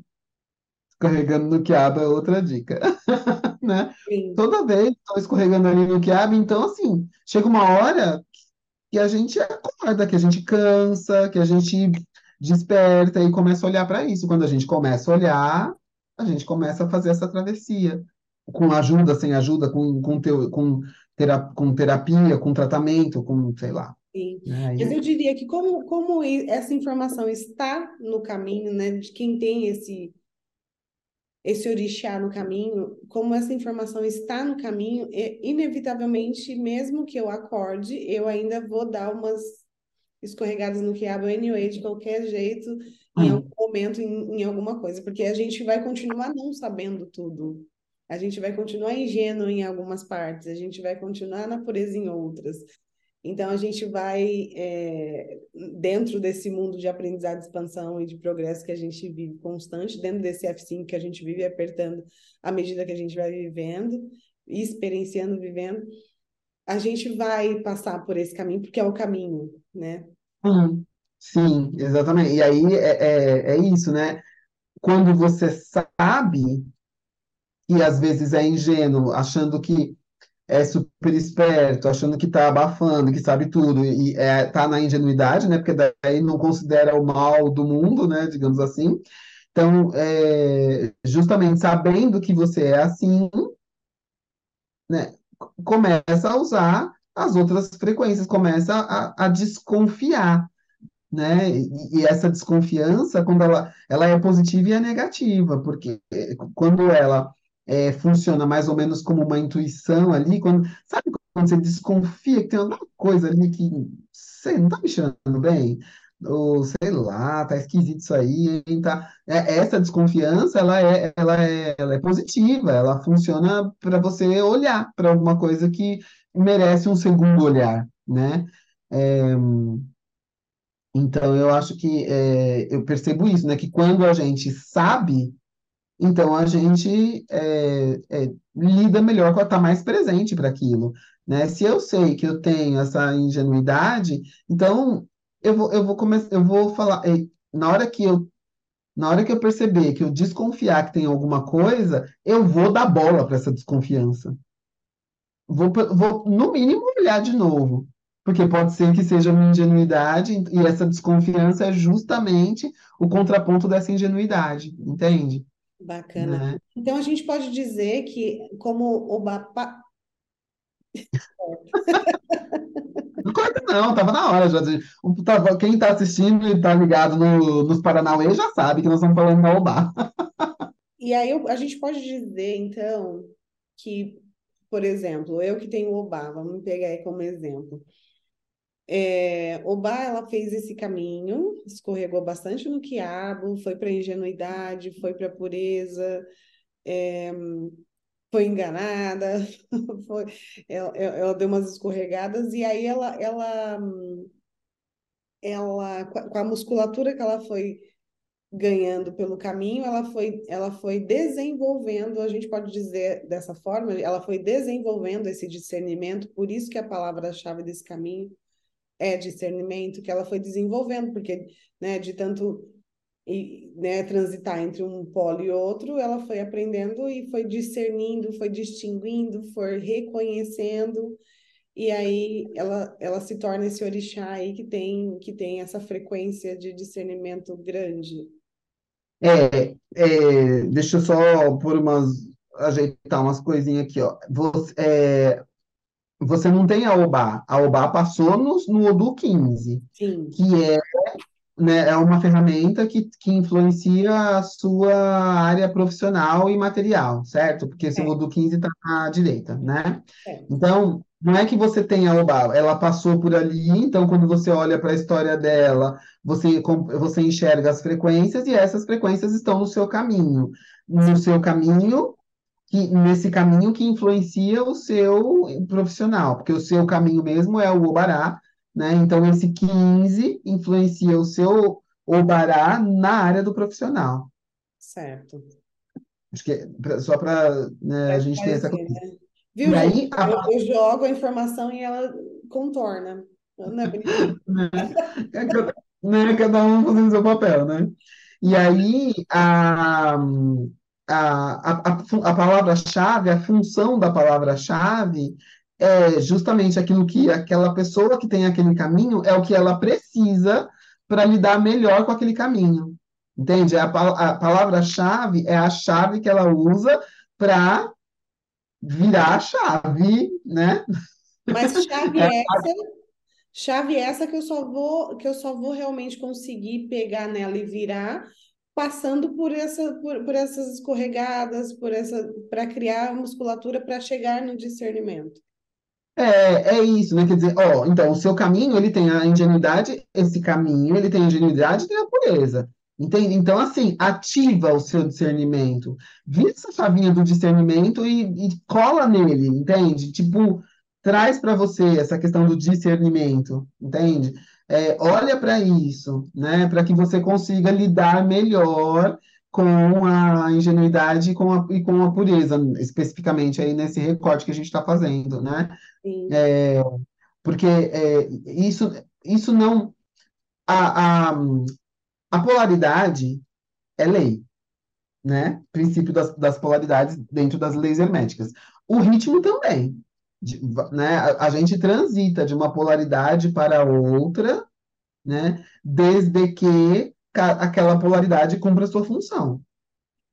Escorregando no quiabo é outra dica, [LAUGHS] né? Sim. Toda vez tô escorregando ali no quiabo, então, assim, chega uma hora que a gente acorda, que a gente cansa, que a gente desperta e começa a olhar para isso. Quando a gente começa a olhar, a gente começa a fazer essa travessia com ajuda, sem ajuda, com, com, teu, com terapia, com tratamento, com, sei lá, Sim. Aí- Mas eu diria que como, como essa informação está no caminho, né, de quem tem esse esse orixá no caminho, como essa informação está no caminho, inevitavelmente, mesmo que eu acorde, eu ainda vou dar umas escorregadas no quiabo anyway, de qualquer jeito, em Hum. algum momento, em, em alguma coisa, porque a gente vai continuar não sabendo tudo. A gente vai continuar ingênuo em algumas partes, a gente vai continuar na pureza em outras. Então, a gente vai, é, dentro desse mundo de aprendizado, expansão e de progresso que a gente vive constante, dentro desse F5 que a gente vive apertando à medida que a gente vai vivendo, experienciando, vivendo, a gente vai passar por esse caminho, porque é o caminho, né? Hum. Sim, exatamente. E aí é, é, é isso, né? Quando você sabe, e às vezes é ingênuo, achando que é super esperto, achando que está abafando, que sabe tudo, e é, tá na ingenuidade, né? Porque daí não considera o mal do mundo, né? Digamos assim. Então, é, justamente sabendo que você é assim, né? Começa a usar as outras frequências, começa a, a desconfiar, né? E, e essa desconfiança, quando ela, ela é positiva e é negativa, porque eh, quando ela eh, funciona mais ou menos como uma intuição ali, quando, sabe quando você desconfia que tem alguma coisa ali que você não tá me cheirando bem? Ou sei lá, tá esquisito isso aí, tá? É, essa desconfiança, ela é, ela é, ela é positiva, ela funciona para você olhar para alguma coisa que merece um segundo olhar, né? É, então, eu acho que é, eu percebo isso, né? Que quando a gente sabe, então a gente é, é, lida melhor com estar mais presente para aquilo, né? Se eu sei que eu tenho essa ingenuidade, então eu vou, eu vou começar, eu vou falar, eh, na hora que eu, na hora que eu perceber que eu desconfiar que tem alguma coisa, eu vou dar bola para essa desconfiança. Vou, vou, no mínimo, olhar de novo. Porque pode ser que seja uma ingenuidade, e essa desconfiança é justamente o contraponto dessa ingenuidade, entende? Bacana. Né? Então, a gente pode dizer que, como o Bapa... Não corta, não, tava na hora já. Quem tá assistindo e tá ligado no, nos Paranauê já sabe que nós estamos falando da Obá. E aí eu- a gente pode dizer, então, que, por exemplo, eu que tenho Obá, vamos pegar aí como exemplo. É, ela fez esse caminho, escorregou bastante no quiabo, foi para a ingenuidade, foi para a pureza, é, foi enganada, [LAUGHS] foi, ela, ela deu umas escorregadas e aí ela, ela, ela com a musculatura que ela foi ganhando pelo caminho, ela foi, ela foi desenvolvendo, a gente pode dizer dessa forma, ela foi desenvolvendo esse discernimento, por isso que a palavra-chave desse caminho é discernimento, que ela foi desenvolvendo, porque, né, de tanto e, né, transitar entre um polo e outro, ela foi aprendendo e foi discernindo, foi distinguindo, foi reconhecendo, e aí ela, ela se torna esse orixá aí que tem, que tem essa frequência de discernimento grande. É, é, deixa eu só por umas, ajeitar umas coisinhas aqui, ó. Você, é, você não tem a Obá. A Obá passou no, no Odoo 15, Sim, que é, né, é uma ferramenta que, que influencia a sua área profissional e material, certo? Porque É. Odoo 15 está à direita, né? é, Então, não é que você tenha a Obá, ela passou por ali, então quando você olha para a história dela, você, você enxerga as frequências e essas frequências estão no seu caminho. No seu caminho, que, nesse caminho que influencia o seu profissional, porque o seu caminho mesmo é o Obará, né? Então esse 15 influencia o seu Obará na área do profissional. certo. Acho que é só para a gente ter essa né? Viu, E aí, a Eu, eu jogo a informação e ela contorna. Não é bonitinho? [LAUGHS] É cada, né, cada um fazendo seu papel, né? E aí, a, a, a, a, palavra-chave, a função da palavra-chave é justamente aquilo que aquela pessoa que tem aquele caminho é o que ela precisa para lidar melhor com aquele caminho. Entende? A, a palavra-chave é a chave que ela usa para virar a chave, né? Mas chave [LAUGHS] É, essa, chave essa que eu só vou, que eu só vou realmente conseguir pegar nela e virar passando por essa, por, por essas escorregadas, por essa, para criar musculatura para chegar no discernimento. É, é isso, né? Quer dizer, ó, então, o seu caminho, ele tem a ingenuidade, esse caminho, ele tem a ingenuidade e tem a pureza. Entende? Então, assim, ativa o seu discernimento. Vira essa chavinha do discernimento e, e cola nele, entende? Tipo, traz para você essa questão do discernimento, entende? É, olha para isso, né? Para que você consiga lidar melhor com a ingenuidade e com a, e com a pureza, especificamente aí nesse recorte que a gente está fazendo, né? Sim. Porque é, isso, isso não. A, a, a polaridade é lei, né? Princípio das, das polaridades dentro das leis herméticas. O ritmo também. De- né? A, a gente transita de uma polaridade para outra, né? Desde que aquela polaridade cumpra a sua função.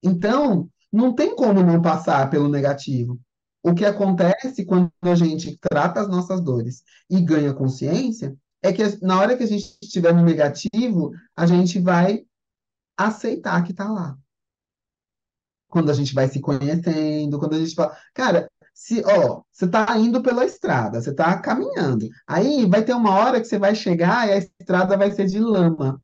Então, não tem como não passar pelo negativo. O que acontece quando a gente trata as nossas dores e ganha consciência é que na hora que a gente estiver no negativo, a gente vai aceitar que está lá. Quando a gente vai se conhecendo, quando a gente fala, cara, se, ó, você está indo pela estrada, você está caminhando. Aí vai ter uma hora que você vai chegar e a estrada vai ser de lama.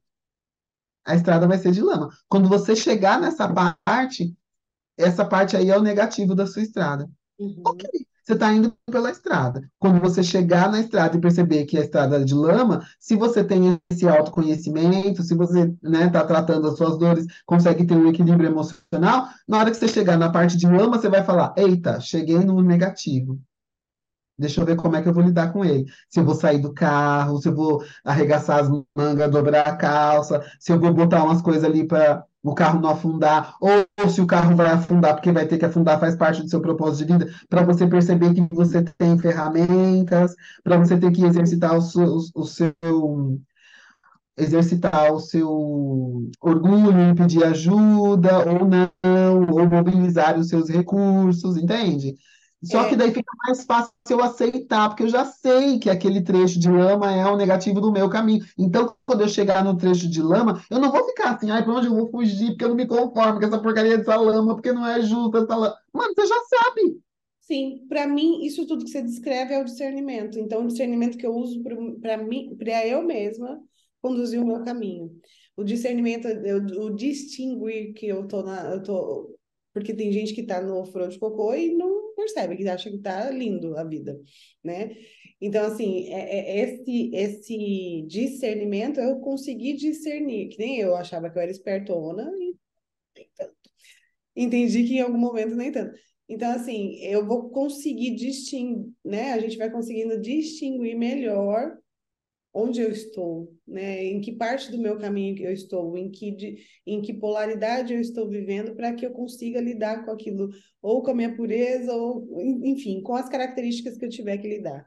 A estrada vai ser de lama. Quando você chegar nessa parte, essa parte aí é o negativo da sua estrada. Ok, Uhum. você está indo pela estrada. Quando você chegar na estrada e perceber que a estrada é de lama, se você tem esse autoconhecimento, se você, né, está tratando as suas dores, consegue ter um equilíbrio emocional, na hora que você chegar na parte de lama, você vai falar: Eita, cheguei no negativo. Deixa eu ver como é que eu vou lidar com ele. Se eu vou sair do carro, se eu vou arregaçar as mangas, dobrar a calça, se eu vou botar umas coisas ali para o carro não afundar, ou, se o carro vai afundar, porque vai ter que afundar, faz parte do seu propósito de vida, para você perceber que você tem ferramentas, para você ter que exercitar o seu, o seu exercitar o seu orgulho em pedir ajuda ou não, ou mobilizar os seus recursos, entende? Só que É, daí fica mais fácil eu aceitar, porque eu já sei que aquele trecho de lama é o negativo do meu caminho. Então, quando eu chegar no trecho de lama, eu não vou ficar assim, ai, para onde eu vou fugir, porque eu não me conformo com essa porcaria dessa lama, porque não é justa essa lama. Mano, você já sabe. sim, para mim, isso tudo que você descreve é o discernimento. Então, o discernimento que eu uso para mim, para eu mesma conduzir o meu caminho. O discernimento, o distinguir que eu tô na, eu tô, porque tem gente que tá no de cocô e não percebe, que acha que tá lindo a vida, né? Então, assim, é, é esse, esse discernimento eu consegui discernir, que nem eu achava que eu era espertona e entendi que em algum momento nem tanto. Então, assim, eu vou conseguir distinguir, né? A gente vai conseguindo distinguir melhor onde eu estou, né? Em que parte do meu caminho eu estou, em que, de, em que polaridade eu estou vivendo, para que eu consiga lidar com aquilo, ou com a minha pureza, ou, enfim, com as características que eu tiver que lidar.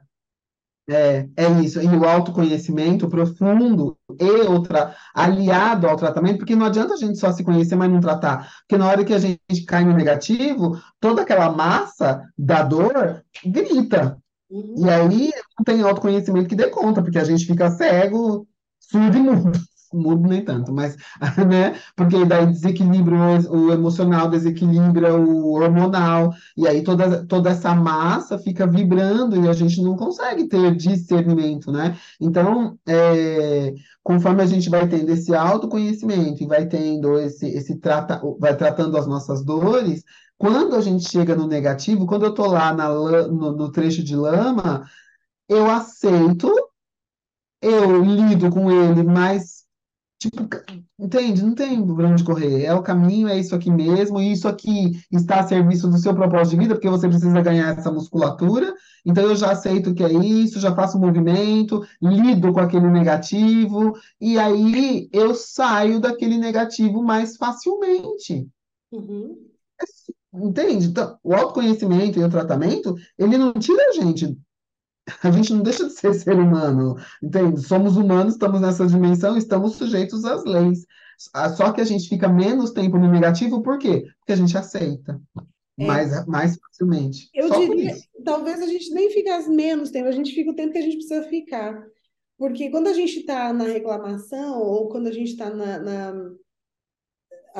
É, é isso. E o autoconhecimento profundo e outra, aliado ao tratamento, porque não adianta a gente só se conhecer, mas não tratar. Porque na hora que a gente cai no negativo, toda aquela massa da dor grita. E Uhum. aí não tem autoconhecimento que dê conta, porque a gente fica cego, surdo e mudo. [LAUGHS] Mudo nem tanto, mas, [LAUGHS] né? Porque daí desequilibra o, o emocional, desequilibra o hormonal, e aí toda, toda essa massa fica vibrando e a gente não consegue ter discernimento, né? Então, é, conforme a gente vai tendo esse autoconhecimento e vai tendo esse, esse trata, vai tratando as nossas dores, quando a gente chega no negativo, quando eu tô lá na, no, no trecho de lama, eu aceito, eu lido com ele, mas, tipo, entende? Não tem pra onde correr. É o caminho, é isso aqui mesmo, e isso aqui está a serviço do seu propósito de vida, porque você precisa ganhar essa musculatura. Então, eu já aceito que é isso, já faço o movimento, lido com aquele negativo, e aí eu saio daquele negativo mais facilmente. Uhum. Entende? Então, o autoconhecimento e o tratamento, ele não tira a gente, a gente não deixa de ser [LAUGHS] ser humano, entende? Somos humanos, estamos nessa dimensão, estamos sujeitos às leis. Ah, Só que a gente fica menos tempo no negativo, por quê? Porque a gente aceita. É, mais, mais facilmente. eu Só diria, isso. talvez a gente nem ficasse menos tempo, a gente fica o tempo que a gente precisa ficar. Porque quando a gente está na reclamação, ou quando a gente está na, na,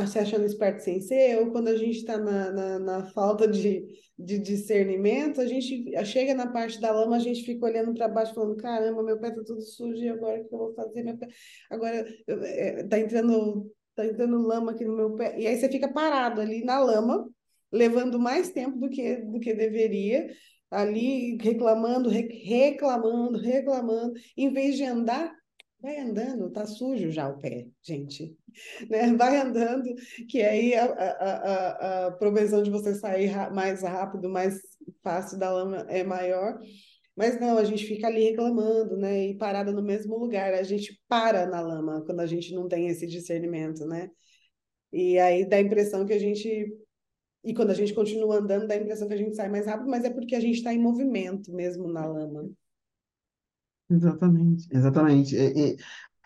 se achando esperto sem ser, ou quando a gente está na, na, na, falta de, de discernimento, a gente chega na parte da lama, a gente fica olhando para baixo, falando: caramba, meu pé está tudo sujo, e agora o que eu vou fazer? Meu pé... Agora está entrando, tá entrando lama aqui no meu pé. E aí você fica parado ali na lama, levando mais tempo do que, do que deveria, ali reclamando, reclamando, reclamando, em vez de andar Vai andando, tá sujo já o pé, gente. [LAUGHS] Né? Vai andando, que aí a, a, a, a propensão de você sair mais rápido, mais fácil da lama é maior. Mas não, a gente fica ali reclamando, né? E parada no mesmo lugar. A gente para na lama quando a gente não tem esse discernimento, né? E aí dá a impressão que a gente. E quando a gente continua andando, dá a impressão que a gente sai mais rápido, mas é porque a gente está em movimento mesmo na lama. Exatamente, exatamente. E, e,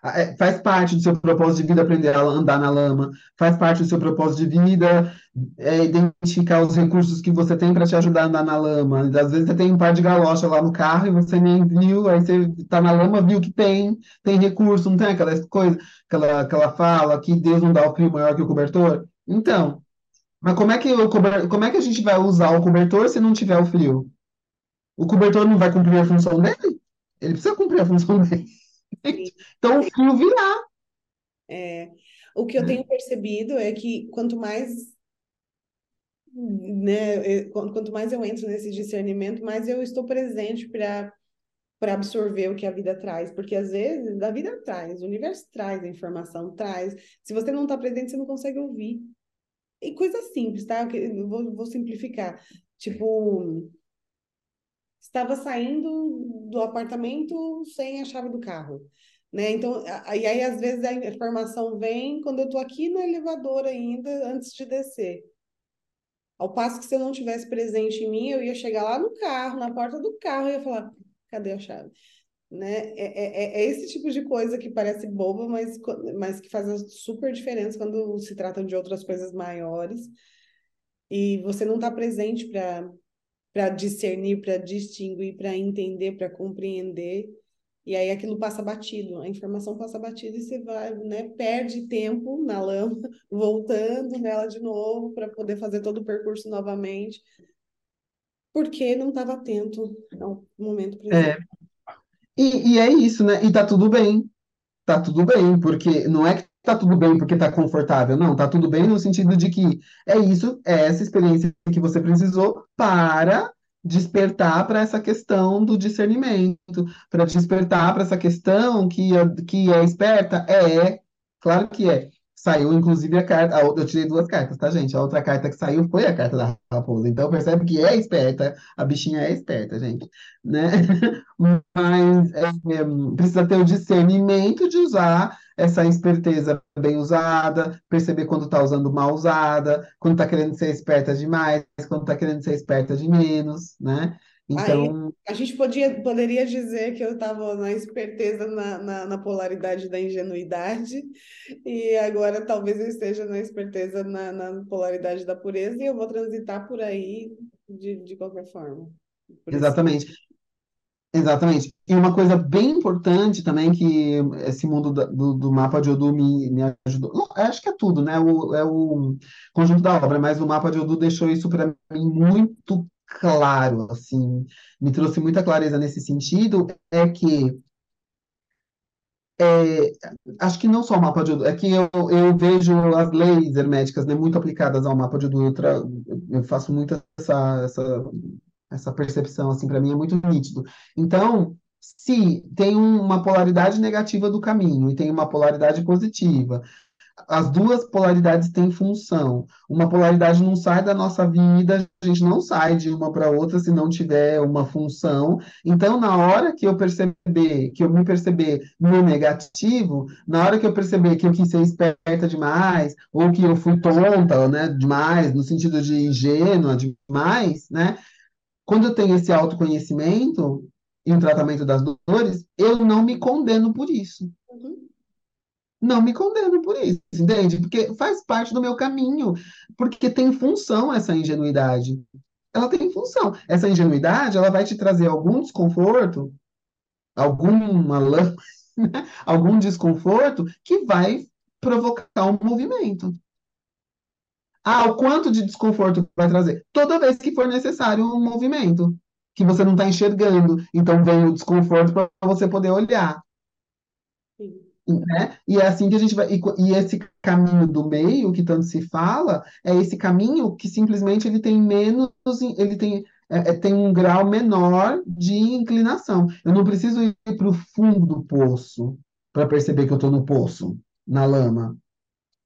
é, faz parte do seu propósito de vida aprender a andar na lama, faz parte do seu propósito de vida é, identificar os recursos que você tem para te ajudar a andar na lama. Às vezes você tem um par de galocha lá no carro e você nem viu, aí você está na lama, viu que tem, tem recurso, não tem aquela coisa, aquela, aquela fala que Deus não dá o frio maior que o cobertor. Então, mas como é que como é que a gente vai usar o cobertor se não tiver o frio? O cobertor não vai cumprir a função dele? Ele precisa cumprir a função dele. Então, o fio virá. É, o que eu tenho percebido é que quanto mais né, quanto mais eu entro nesse discernimento, mais eu estou presente para para absorver o que a vida traz, porque às vezes a vida traz, o universo traz a informação, traz. Se você não está presente, você não consegue ouvir. E coisa simples, tá? Vou, vou simplificar. Tipo, estava saindo do apartamento sem a chave do carro. Né? Então, e aí às vezes a informação vem quando eu estou aqui no elevador ainda, antes de descer. Ao passo que se eu não tivesse presente em mim, eu ia chegar lá no carro, na porta do carro, e ia falar, cadê a chave? Né? É, é, é esse tipo de coisa que parece boba, mas, mas que faz super diferença quando se trata de outras coisas maiores. E você não está presente para para discernir, para distinguir, para entender, para compreender. E aí aquilo passa batido, a informação passa batida e você vai, né, perde tempo na lama, [LAUGHS] voltando nela de novo para poder fazer todo o percurso novamente, porque não estava atento ao momento presente. É. E, e é isso, né? E tá tudo bem. Tá tudo bem, porque não é que tá tudo bem porque tá confortável, não, tá tudo bem no sentido de que é isso, é essa experiência que você precisou para despertar para essa questão do discernimento, para despertar para essa questão que, que é esperta, é, claro que é. Saiu, inclusive, a carta. A, eu tirei duas cartas, tá, gente? A outra carta que saiu foi a carta da raposa. Então, percebe que é esperta, a bichinha é esperta, gente. Né? [LAUGHS] Mas é, precisa ter o discernimento de usar essa esperteza bem usada, perceber quando está usando mal usada, quando está querendo ser esperta demais, quando está querendo ser esperta de menos, né? Então. Aí, a gente podia, poderia dizer que eu estava na esperteza, na, na, na, polaridade da ingenuidade, e agora talvez eu esteja na esperteza, na, na polaridade da pureza, e eu vou transitar por aí de, de qualquer forma. Exatamente. Exatamente. E uma coisa bem importante também que esse mundo do, do mapa de Odu me, me ajudou. Não, acho que é tudo, né? O, é o conjunto da obra, mas o mapa de Odu deixou isso para mim muito claro, assim, me trouxe muita clareza nesse sentido, é que é, acho que não só o mapa de Odu, é que eu, eu vejo as leis herméticas né, muito aplicadas ao mapa de Odu, eu, tra, eu faço muito essa, essa essa percepção, assim, para mim é muito nítido. Então, se tem uma polaridade negativa do caminho e tem uma polaridade positiva, as duas polaridades têm função. Uma polaridade não sai da nossa vida, a gente não sai de uma para outra se não tiver uma função. Então, na hora que eu perceber, que eu me perceber no negativo, na hora que eu perceber que eu quis ser esperta demais, ou que eu fui tonta, né, demais, no sentido de ingênua demais, né, quando eu tenho esse autoconhecimento e o tratamento das dores, eu não me condeno por isso. Uhum. Não me condeno por isso, entende? Porque faz parte do meu caminho, porque tem função essa ingenuidade. Ela tem função. Essa ingenuidade, ela vai te trazer algum desconforto, alguma lama, [LAUGHS] né? algum desconforto que vai provocar um movimento. Ah, o quanto de desconforto vai trazer? Toda vez que for necessário um movimento que você não está enxergando. Então vem o desconforto para você poder olhar. Sim. Né? E é assim que a gente vai. E, e, esse caminho do meio que tanto se fala é esse caminho que simplesmente ele tem menos, ele tem, é, é tem um grau menor de inclinação. Eu não preciso ir para o fundo do poço para perceber que eu estou no poço, na lama.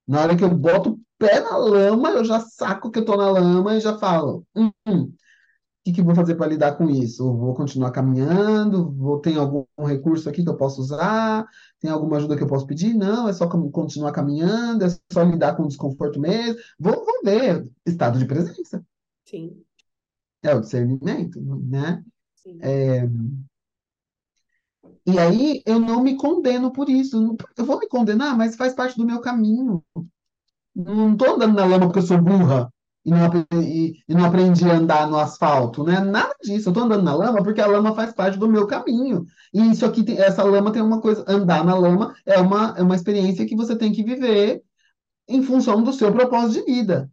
Na hora que eu boto o pé na lama, eu já saco que eu estou na lama e já falo. Hum, hum que, que eu vou fazer para lidar com isso? vou continuar caminhando? Vou ter algum recurso aqui que eu posso usar? Tem alguma ajuda que eu posso pedir? Não, é só continuar caminhando, é só lidar com o desconforto mesmo. Vou, vou ver estado de presença. Sim. É o discernimento, né? Sim. É... E aí eu não me condeno por isso. Eu vou me condenar, mas faz parte do meu caminho. Não estou andando na lama porque eu sou burra e não, e, não aprendi a andar no asfalto, né? Nada disso. Eu estou andando na lama porque a lama faz parte do meu caminho. E isso aqui, tem, essa lama tem uma coisa. Andar na lama é uma, é uma experiência que você tem que viver em função do seu propósito de vida.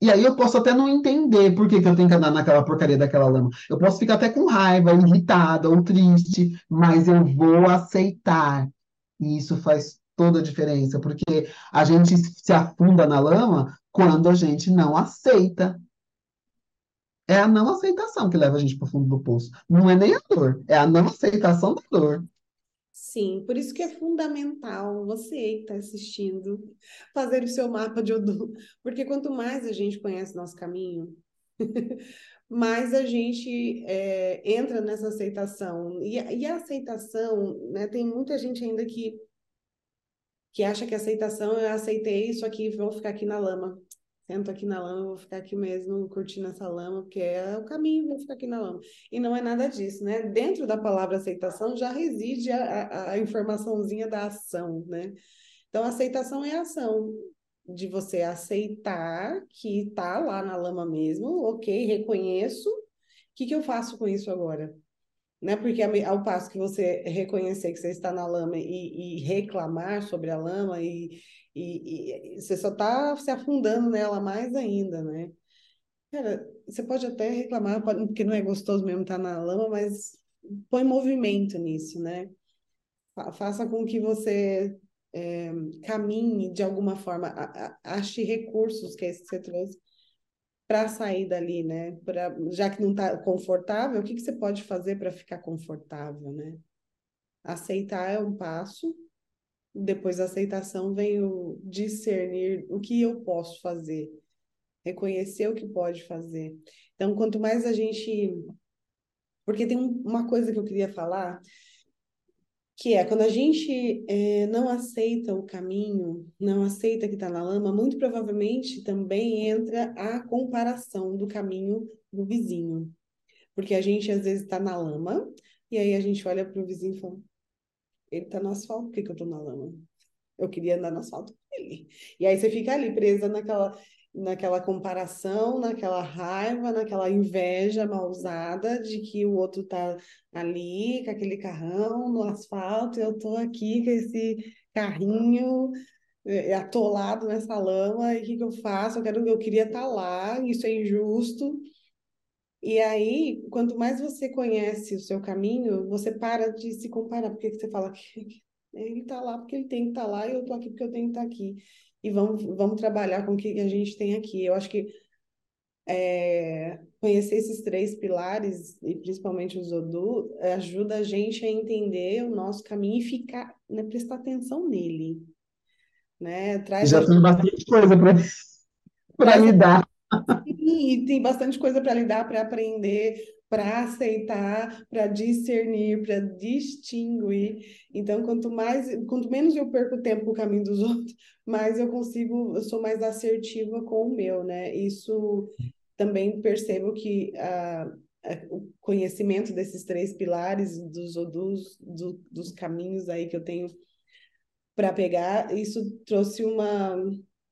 E aí eu posso até não entender por que, que eu tenho que andar naquela porcaria daquela lama. Eu posso ficar até com raiva, irritada ou triste, mas eu vou aceitar. E isso faz toda a diferença, porque a gente se afunda na lama quando a gente não aceita. É a não aceitação que leva a gente para o fundo do poço. Não é nem a dor, é a não aceitação da dor. Sim, por isso que é fundamental você que está assistindo fazer o seu mapa de Odum, porque quanto mais a gente conhece nosso caminho, [LAUGHS] mais a gente é, entra nessa aceitação. E, e a aceitação, né, tem muita gente ainda que que acha que aceitação, eu aceitei isso aqui, vou ficar aqui na lama. Sento aqui na lama, vou ficar aqui mesmo curtindo essa lama, porque é o caminho, vou ficar aqui na lama. E não é nada disso, né? Dentro da palavra aceitação já reside a, a, informaçãozinha da ação, né? Então, aceitação é ação de você aceitar que tá lá na lama mesmo, ok, reconheço. O que, que eu faço com isso agora? Né? Porque ao passo que você reconhecer que você está na lama e, e reclamar sobre a lama e, e, e você só está se afundando nela mais ainda, né? Cara, você pode até reclamar, porque não é gostoso mesmo estar na lama, mas põe movimento nisso, né? Faça com que você é, caminhe de alguma forma, ache recursos, que é isso que você trouxe, para sair dali, né? Pra, já que não está confortável, o que, que você pode fazer para ficar confortável, né? Aceitar é um passo, depois da aceitação vem o discernir o que eu posso fazer, reconhecer o que pode fazer. Então, quanto mais a gente. Porque tem uma coisa que eu queria falar, que é quando a gente é, não aceita o caminho, não aceita que está na lama, muito provavelmente também entra a comparação do caminho do vizinho. Porque a gente às vezes está na lama, e aí a gente olha para o vizinho e fala: ele está no asfalto, por que, que eu estou na lama? Eu queria andar no asfalto com ele. E aí você fica ali presa naquela naquela comparação, naquela raiva, naquela inveja mal usada de que o outro tá ali com aquele carrão no asfalto, e eu tô aqui com esse carrinho é, atolado nessa lama, e o que, que eu faço? Eu quero, eu queria estar tá lá, isso é injusto. E aí, quanto mais você conhece o seu caminho, você para de se comparar, porque você fala que [LAUGHS] ele está lá porque ele tem que estar tá lá e eu estou aqui porque eu tenho que estar tá aqui e vamos, vamos trabalhar com o que a gente tem aqui. Eu acho que é, conhecer esses três pilares, e principalmente o Zodu, ajuda a gente a entender o nosso caminho e ficar, né, prestar atenção nele. Né? Traz Já tem bastante coisa para lidar. [LAUGHS] Sim, e tem bastante coisa para lidar, para aprender, para aceitar, para discernir, para distinguir. Então, quanto mais, quanto menos eu perco tempo no caminho dos [LAUGHS] outros, mais eu consigo, eu sou mais assertiva com o meu, né? Isso também percebo que a, o conhecimento desses três pilares dos dos, do, dos caminhos aí que eu tenho para pegar, isso trouxe uma.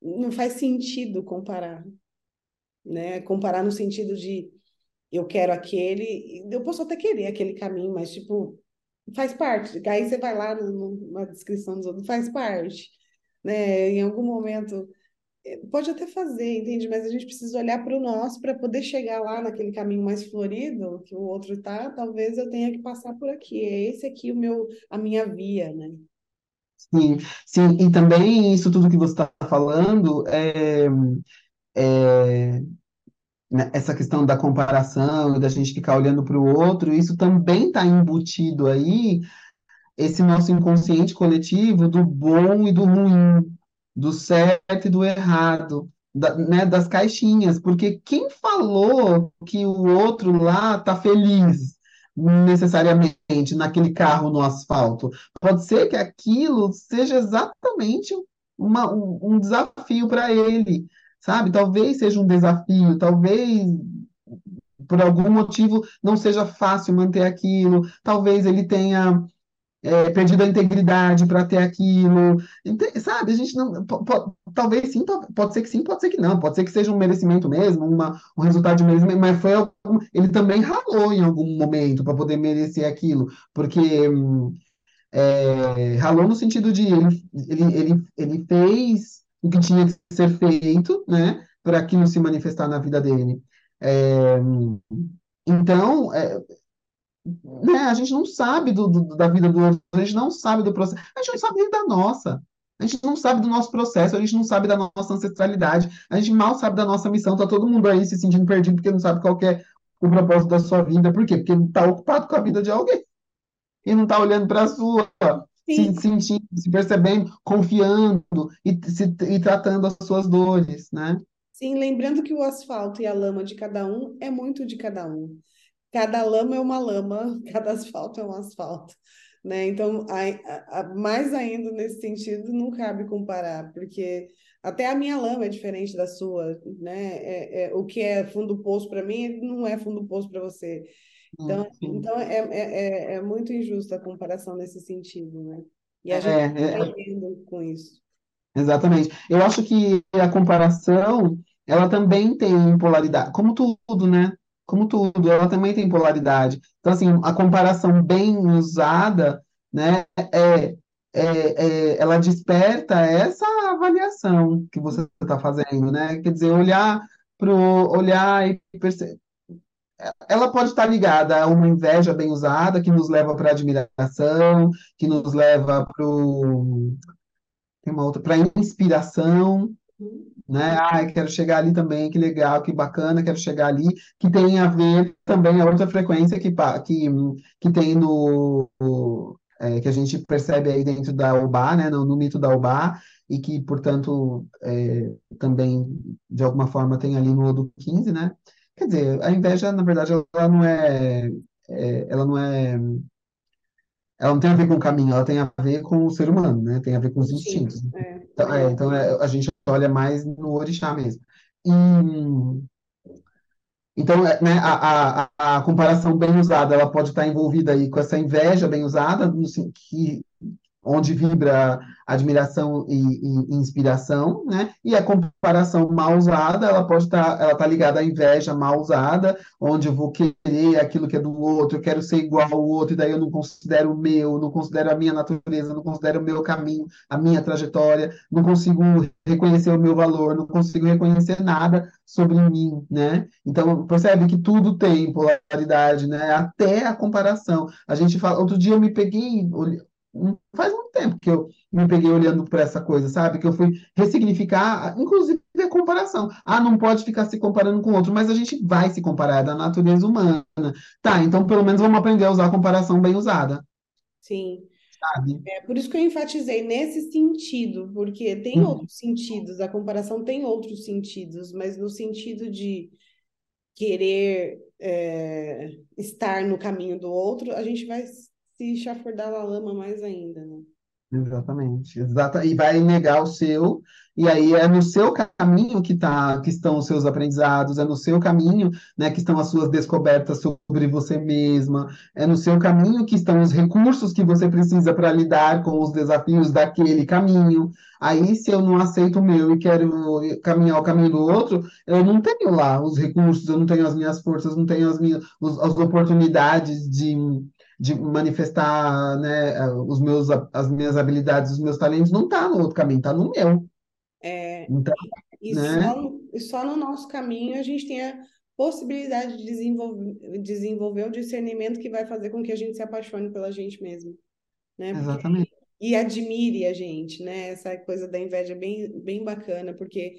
Não faz sentido comparar, né? Comparar no sentido de eu quero aquele, eu posso até querer aquele caminho, mas tipo, faz parte. Aí você vai lá na descrição dos outros, faz parte, né? Em algum momento eh, pode até fazer, entende? Mas a gente precisa olhar para o nosso para poder chegar lá naquele caminho mais florido que o outro tá. Talvez eu tenha que passar por aqui. É esse aqui o meu, a minha via, né? Sim, sim, e também isso tudo que você está falando é, é né, essa questão da comparação da gente ficar olhando para o outro, isso também está embutido aí, esse nosso inconsciente coletivo do bom e do ruim, do certo e do errado, da, né, das caixinhas, porque quem falou que o outro lá está feliz? necessariamente naquele carro no asfalto. Pode ser que aquilo seja exatamente uma, um, um desafio para ele, sabe? Talvez seja um desafio, talvez por algum motivo não seja fácil manter aquilo, talvez ele tenha é, perdido a integridade para ter aquilo, sabe? A gente não, talvez sim, pode ser que sim, pode ser que não, pode ser que seja um merecimento mesmo, uma, um resultado de merecimento, mas foi algum, ele também ralou em algum momento para poder merecer aquilo, porque é, ralou no sentido de ele, ele, ele, ele fez o que tinha que ser feito, né, para aquilo se manifestar na vida dele. É, então, é, né, a gente não sabe do, do, da vida do outro, a gente não sabe do processo, a gente não sabe nem da nossa. A gente não sabe do nosso processo, a gente não sabe da nossa ancestralidade, a gente mal sabe da nossa missão. Tá todo mundo aí se sentindo perdido porque não sabe qual é o propósito da sua vida. Por quê? Porque não está ocupado com a vida de alguém e não está olhando para a sua, se sentindo, se percebendo, confiando e, se, e tratando as suas dores, né? Sim, lembrando que o asfalto e a lama de cada um é muito de cada um. Cada lama é uma lama, [LAUGHS] cada asfalto é um asfalto. Né? Então, a, a, mais ainda nesse sentido, não cabe comparar, porque até a minha lama é diferente da sua, né? É, é o que é fundo poço para mim não é fundo poço para você. Então, então é, é, é, é muito injusta a comparação nesse sentido, né? E a gente está é, é, aprendendo com isso. Exatamente. Eu acho que a comparação, ela também tem polaridade, como tudo, né? Como tudo, ela também tem polaridade. Então, assim, a comparação bem usada, né, é, é, é ela desperta essa avaliação que você está fazendo, né? Quer dizer, olhar para olhar e perceber, ela pode estar ligada a uma inveja bem usada, que nos leva para admiração, que nos leva para tem uma outra para inspiração, né? Ah, quero chegar ali também, que legal, que bacana, quero chegar ali, que tem a ver também a outra frequência que que, que tem no é, que a gente percebe aí dentro da UBA, né? No, no mito da UBA e que, portanto, é, também de alguma forma tem ali no Odo 15, né? Quer dizer, a inveja, na verdade, ela não é, é, ela não é, ela não tem a ver com o caminho, ela tem a ver com o ser humano, né? Tem a ver com os instintos. É. Então, é, então é, a gente olha mais no orixá mesmo. E, então, é, né, a, a, a comparação bem usada, ela pode estar envolvida aí com essa inveja bem usada, no, que onde vibra admiração e, e, inspiração, né? E a comparação mal usada, ela pode estar, tá, ela tá ligada à inveja mal usada, onde eu vou querer aquilo que é do outro, eu quero ser igual ao outro, e daí eu não considero o meu, não considero a minha natureza, não considero o meu caminho, a minha trajetória, não consigo reconhecer o meu valor, não consigo reconhecer nada sobre mim, né? Então, percebe que tudo tem polaridade, né? Até a comparação. A gente fala, outro dia eu me peguei faz muito tempo que eu me peguei olhando para essa coisa, sabe? Que eu fui ressignificar, inclusive a comparação. Ah, não pode ficar se comparando com outro, mas a gente vai se comparar, é da natureza humana. Tá, então pelo menos vamos aprender a usar a comparação bem usada. Sim. Sabe? É por isso que eu enfatizei nesse sentido, porque tem hum. outros sentidos, a comparação tem outros sentidos, mas no sentido de querer é, estar no caminho do outro, a gente vai se chafurdar a lama mais ainda, né? Exatamente, exata, e vai negar o seu, e aí é no seu caminho que tá, que estão os seus aprendizados, é no seu caminho, né, que estão as suas descobertas sobre você mesma, é no seu caminho que estão os recursos que você precisa para lidar com os desafios daquele caminho. Aí, se eu não aceito o meu e quero caminhar o caminho do outro, eu não tenho lá os recursos, eu não tenho as minhas forças, não tenho as minhas as oportunidades de de manifestar, né, os meus, as minhas habilidades, os meus talentos, não está no outro caminho, está no meu. É, Então, e né? só, no- e só no nosso caminho a gente tem a possibilidade de desenvolver, desenvolver o discernimento que vai fazer com que a gente se apaixone pela gente mesmo, né? Porque, Exatamente. e admire a gente, né? Essa coisa da inveja é bem, bem bacana, porque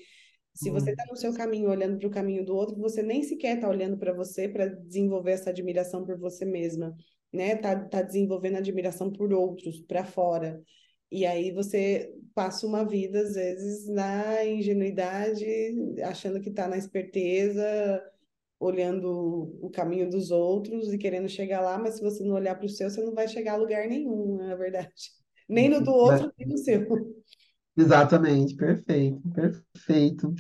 se você está no seu caminho olhando para o caminho do outro, você nem sequer está olhando para você para desenvolver essa admiração por você mesma, né? Tá, tá desenvolvendo admiração por outros, para fora. E aí você passa uma vida, às vezes, na ingenuidade, achando que está na esperteza, olhando o caminho dos outros e querendo chegar lá, mas se você não olhar para o seu, você não vai chegar a lugar nenhum, na verdade. [LAUGHS] Nem no do outro, nem no seu. Exatamente, perfeito, perfeito.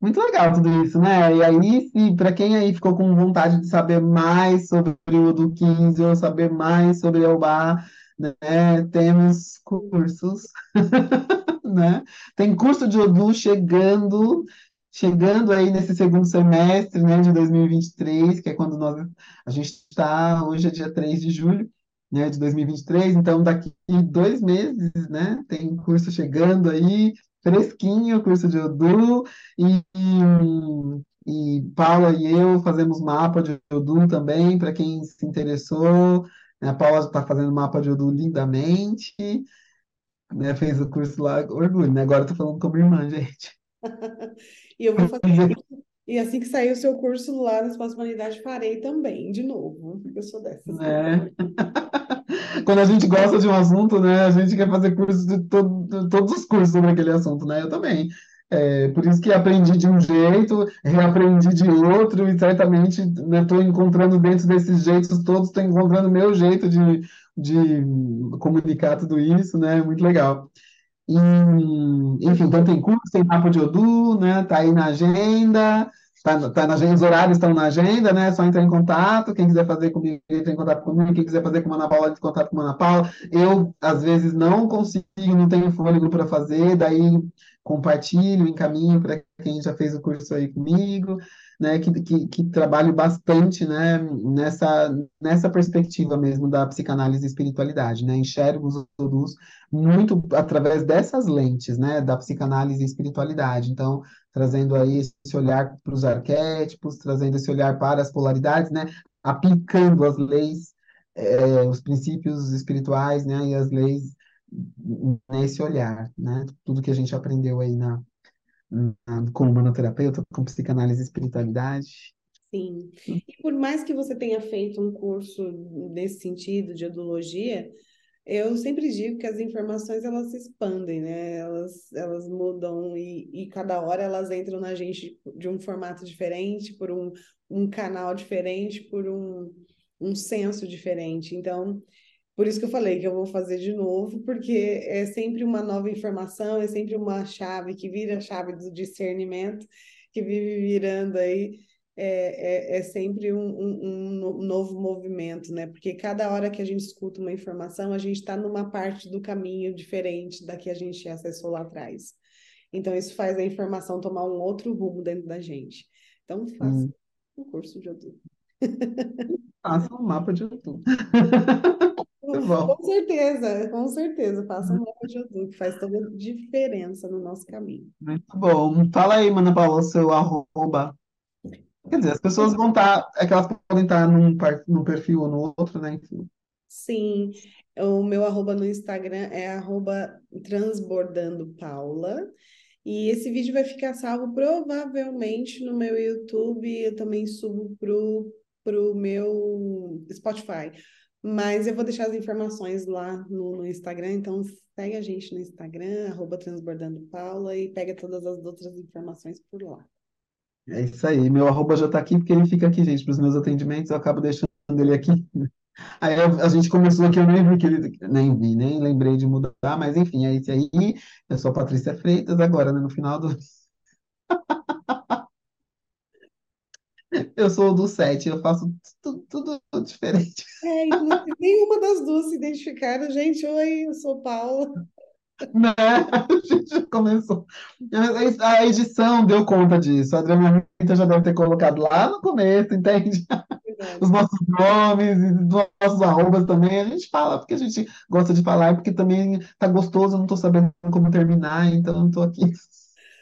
Muito legal tudo isso, né? E aí, para quem aí ficou com vontade de saber mais sobre o do 15 ou saber mais sobre o bar, né? Temos cursos, [LAUGHS] né? Tem curso de Odô chegando, chegando aí nesse segundo semestre, né, de 2023, que é quando nós a gente está, hoje é dia 3 de julho, né, de 2023, então daqui dois meses, né, tem curso chegando aí, fresquinho, curso de Odô, e, e, e Paula e eu fazemos mapa de Odô também, para quem se interessou, né, a Paula está fazendo mapa de Odô lindamente, né, fez o curso lá, orgulho, né, agora eu tô falando como irmã, gente. [LAUGHS] E eu vou fazer e assim que sair o seu curso lá nas pós-humanidades, farei também, de novo, eu sou dessas. É. [LAUGHS] Quando a gente gosta de um assunto, né, a gente quer fazer curso de, todo, de todos os cursos sobre aquele assunto, né? Eu também. É, por isso que aprendi de um jeito, reaprendi de outro, e certamente estou né, encontrando dentro desses jeitos todos, estou encontrando meu jeito de, de comunicar tudo isso, né? Muito legal. E, enfim, então tem curso, tem mapa de Odô, né? Tá aí na agenda, tá, tá na agenda, os horários estão na agenda, né? Só entrar em contato. Quem quiser fazer comigo, entra em contato comigo. Quem quiser fazer com a Ana Paula, entra em contato com a Ana Paula. Eu, às vezes, não consigo, não tenho fôlego para fazer, daí compartilho, encaminho para quem já fez o curso aí comigo né, que, que, que trabalho bastante né, nessa, nessa perspectiva mesmo da psicanálise e espiritualidade, né, enxergo os odus muito através dessas lentes, né, da psicanálise e espiritualidade, então, trazendo aí esse olhar para os arquétipos, trazendo esse olhar para as polaridades, né, aplicando as leis, é, os princípios espirituais, né, e as leis nesse olhar, né, tudo que a gente aprendeu aí na, como manoterapeuta, com psicanálise e espiritualidade. Sim. E por mais que você tenha feito um curso nesse sentido de odologia, eu sempre digo que as informações elas se expandem, né? Elas, elas mudam e, e cada hora elas entram na gente de um formato diferente, por um, um canal diferente, por um, um senso diferente. Então, por isso que eu falei que eu vou fazer de novo, porque é sempre uma nova informação, é sempre uma chave que vira a chave do discernimento, que vive virando aí, é, é, é sempre um, um, um, novo movimento, né? Porque cada hora que a gente escuta uma informação, a gente está numa parte do caminho diferente da que a gente acessou lá atrás. Então, isso faz a informação tomar um outro rumo dentro da gente. Então, faça hum. um curso de YouTube. Faça um mapa de YouTube. Com certeza, com certeza. Faça um mapa de Odô, que faz toda a diferença no nosso caminho. Muito bom. Fala aí, Mana Paula, o seu arroba. Quer dizer, as pessoas vão estar, é que elas podem estar num, num perfil ou no outro, né? Sim, o meu arroba no Instagram é arroba transbordando Paula. E esse vídeo vai ficar salvo provavelmente no meu YouTube. Eu também subo pro, pro meu Spotify. Mas eu vou deixar as informações lá no, no Instagram, então segue a gente no Instagram, arroba Transbordando Paula, e pega todas as outras informações por lá. É isso aí. Meu arroba já está aqui, porque ele fica aqui, gente, para os meus atendimentos, eu acabo deixando ele aqui. [LAUGHS] Aí a, gente começou aqui, eu nem vi que ele, nem vi, nem lembrei de mudar, mas enfim, é esse aí. Eu sou Patrícia Freitas agora, né? No final do. [LAUGHS] Eu sou do sete, eu faço tudo, tudo diferente. É, nenhuma das duas se identificaram. Gente, oi, eu sou Paula. Né? A [LAUGHS] gente já começou. A edição deu conta disso. A Adriana Rita já deve ter colocado lá no começo, entende? Verdade. Os nossos nomes, os nossos arrobas também. A gente fala porque a gente gosta de falar, porque também tá gostoso, eu não tô sabendo como terminar, então eu tô aqui.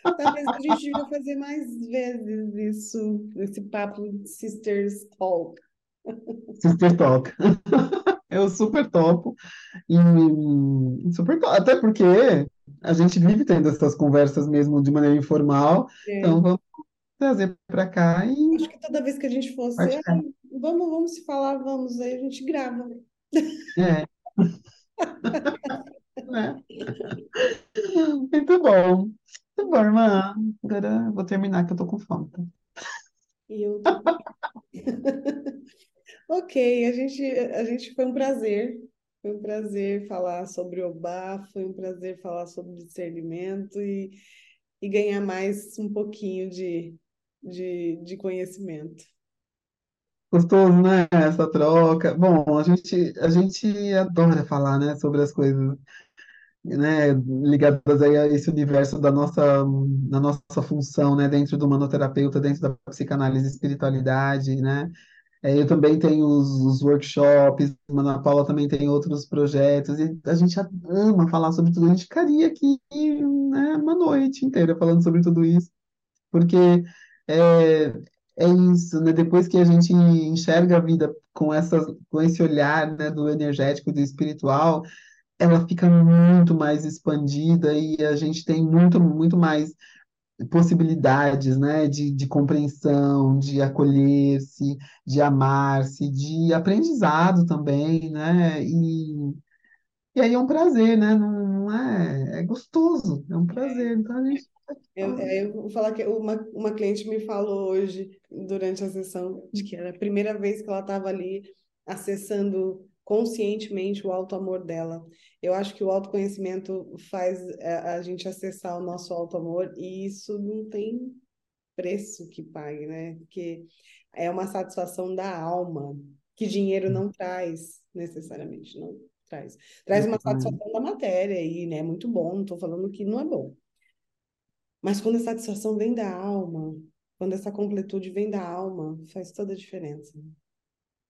Talvez a gente devia fazer mais vezes isso, esse papo Sisters Talk. Super top. Eu super topo. E super to- Até porque a gente vive tendo essas conversas mesmo de maneira informal. É, Então vamos trazer para cá e acho que toda vez que a gente fosse, "Ah, partilhar. vamos, vamos se falar, vamos, aí a gente grava. É, né? [LAUGHS] Muito bom. Muito bom, irmã. Agora vou terminar que eu tô com fome. tá? Eu. [LAUGHS] Ok, a gente, a gente foi um prazer. Foi um prazer falar sobre Obá, foi um prazer falar sobre discernimento e, e ganhar mais um pouquinho de, de, de conhecimento. Gostoso, né? Essa troca. Bom, a gente, a gente adora falar, né, sobre as coisas, né, ligadas aí a esse universo da nossa, da nossa função, né, dentro do manoterapeuta, dentro da psicanálise e espiritualidade, né? É, eu também tenho os, os workshops, a Ana Paula também tem outros projetos, e a gente ama falar sobre tudo. A gente ficaria aqui, né, uma noite inteira falando sobre tudo isso. Porque é, é isso, né? Depois que a gente enxerga a vida com essas, com esse olhar, né, do energético, do espiritual, ela fica muito mais expandida e a gente tem muito, muito mais possibilidades, né, de, de compreensão, de acolher-se, de amar-se, de aprendizado também, né? E, e aí é um prazer, né? Não, não é, é gostoso, é um prazer. Então a gente Eu, é, eu vou falar que uma, uma cliente me falou hoje, durante a sessão, de que era a primeira vez que ela estava ali acessando conscientemente o auto-amor dela. Eu acho que o autoconhecimento faz a, a gente acessar o nosso auto-amor e isso não tem preço que pague, né? Porque é uma satisfação da alma, que dinheiro não traz necessariamente, não traz. Traz uma satisfação da matéria aí, né? Muito bom, não estou falando que não é bom. Mas quando a satisfação vem da alma, quando essa completude vem da alma, faz toda a diferença.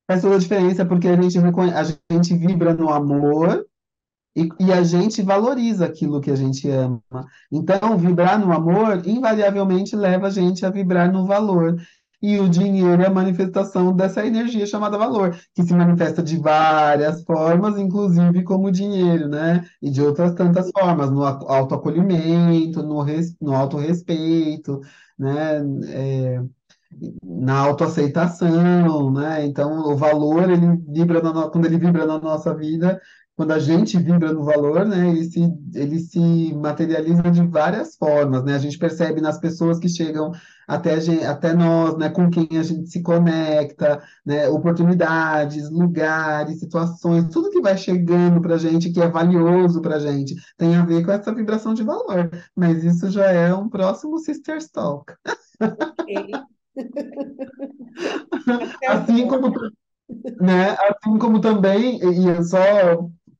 Faz toda a diferença porque a gente, a gente vibra no amor E, e a gente valoriza aquilo que a gente ama. Então, vibrar no amor, invariavelmente, leva a gente a vibrar no valor. E o dinheiro é a manifestação dessa energia chamada valor, que se manifesta de várias formas, inclusive como dinheiro, né? E de outras tantas formas, no autoacolhimento, no, res, no autorrespeito, né? É, na autoaceitação, né? Então, o valor, ele vibra no- quando ele vibra na nossa vida, quando a gente vibra no valor, né? Ele se, ele se materializa de várias formas, né? A gente percebe nas pessoas que chegam até, a gen- até nós, né? Com quem a gente se conecta, né? Oportunidades, lugares, situações, tudo que vai chegando para a gente, que é valioso para a gente, tem a ver com essa vibração de valor. Mas isso já é um próximo Sister Talk. Ok. [LAUGHS] Assim como né? Assim como também, e e só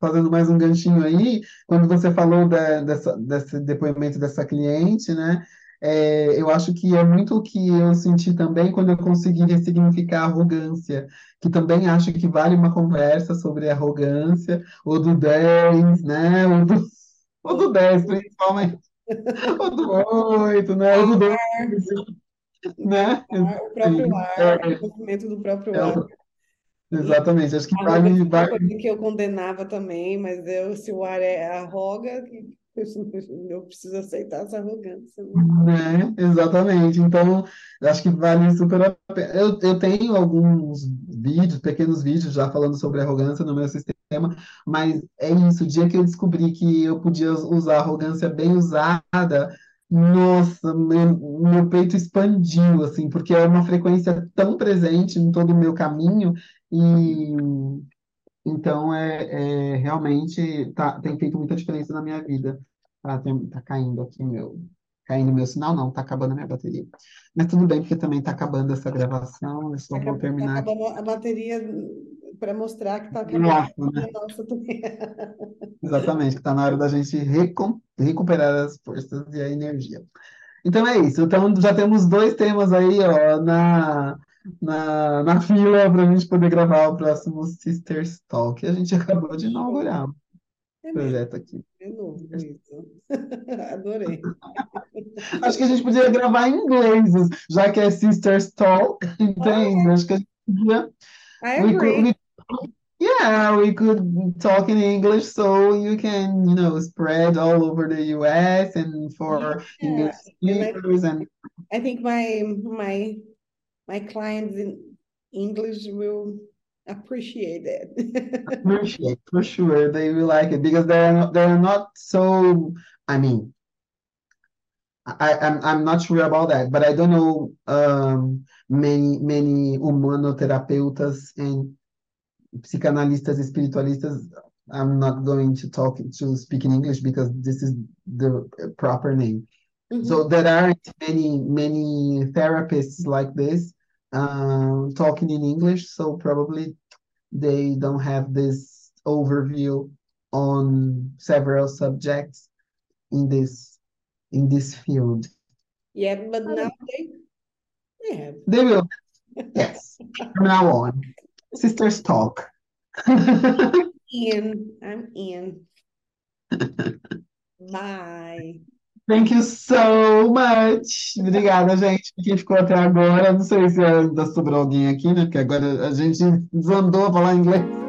fazendo mais um ganchinho aí, quando você falou da- dessa, desse depoimento dessa cliente, né? é, eu acho que é muito o que eu senti também quando eu consegui ressignificar a arrogância, que também acho que vale uma conversa sobre arrogância, ou do 10, né? Ou do, ou do 10, principalmente, [LAUGHS] ou do 8, né? Ou do 12, né? O próprio ar, É, o movimento do próprio é, ar. E exatamente. Acho que é uma vale coisa que eu condenava também, mas eu, se o ar é arroga, [LAUGHS] eu preciso aceitar essa arrogância, né? Né? Exatamente. Então, acho que vale super a pena. Eu, eu tenho alguns vídeos, pequenos vídeos já falando sobre arrogância no meu sistema, mas é isso. O dia que eu descobri que eu podia usar arrogância bem usada, nossa, meu, meu peito expandiu, assim, porque é uma frequência tão presente em todo o meu caminho e Então, é, é realmente tá, tem feito muita diferença na minha vida. Tá, tem- tá caindo aqui meu, caindo meu sinal, não, tá acabando a minha bateria. Mas tudo bem, porque também tá acabando essa gravação, eu só Tá vou tá terminar aqui. acabando a bateria para mostrar que está acabando né? nossa também. Exatamente, que tá na hora da gente recom- recuperar as forças e a energia. Então é isso. Então já temos dois temas aí, ó, na, na, na [LAUGHS] fila para a gente poder gravar o próximo Sisters Talk. A gente acabou de inaugurar o É mesmo, projeto aqui. é novo isso. [LAUGHS] Adorei. [LAUGHS] Acho que a gente podia gravar em inglês, já que é Sisters Talk, entende? Acho que a gente podia. I agree. Yeah, we could talk in English so you can, you know, spread all over the US and for English Yeah, and I, speakers and I think my my my clients in English will appreciate it. [LAUGHS] appreciate for sure they will like it because they're not, they're not so I mean I, I'm I'm not sure about that, but I don't know um, many many humanoterapeutas and psychanalistas espiritualistas. I'm not going to talk to speak in English because this is the proper name. So Mhm. there aren't many many therapists like this um, talking in English, so probably they don't have this overview on several subjects in this in this field. Yeah, but now they they have. They will, yes, [LAUGHS] from now on. Sisters talk. In, I'm in. [LAUGHS] Bye. Thank you so much. Obrigada, gente, quem ficou até agora. Não sei se ainda sobrou alguém aqui, né? Porque agora a gente desandou a falar inglês.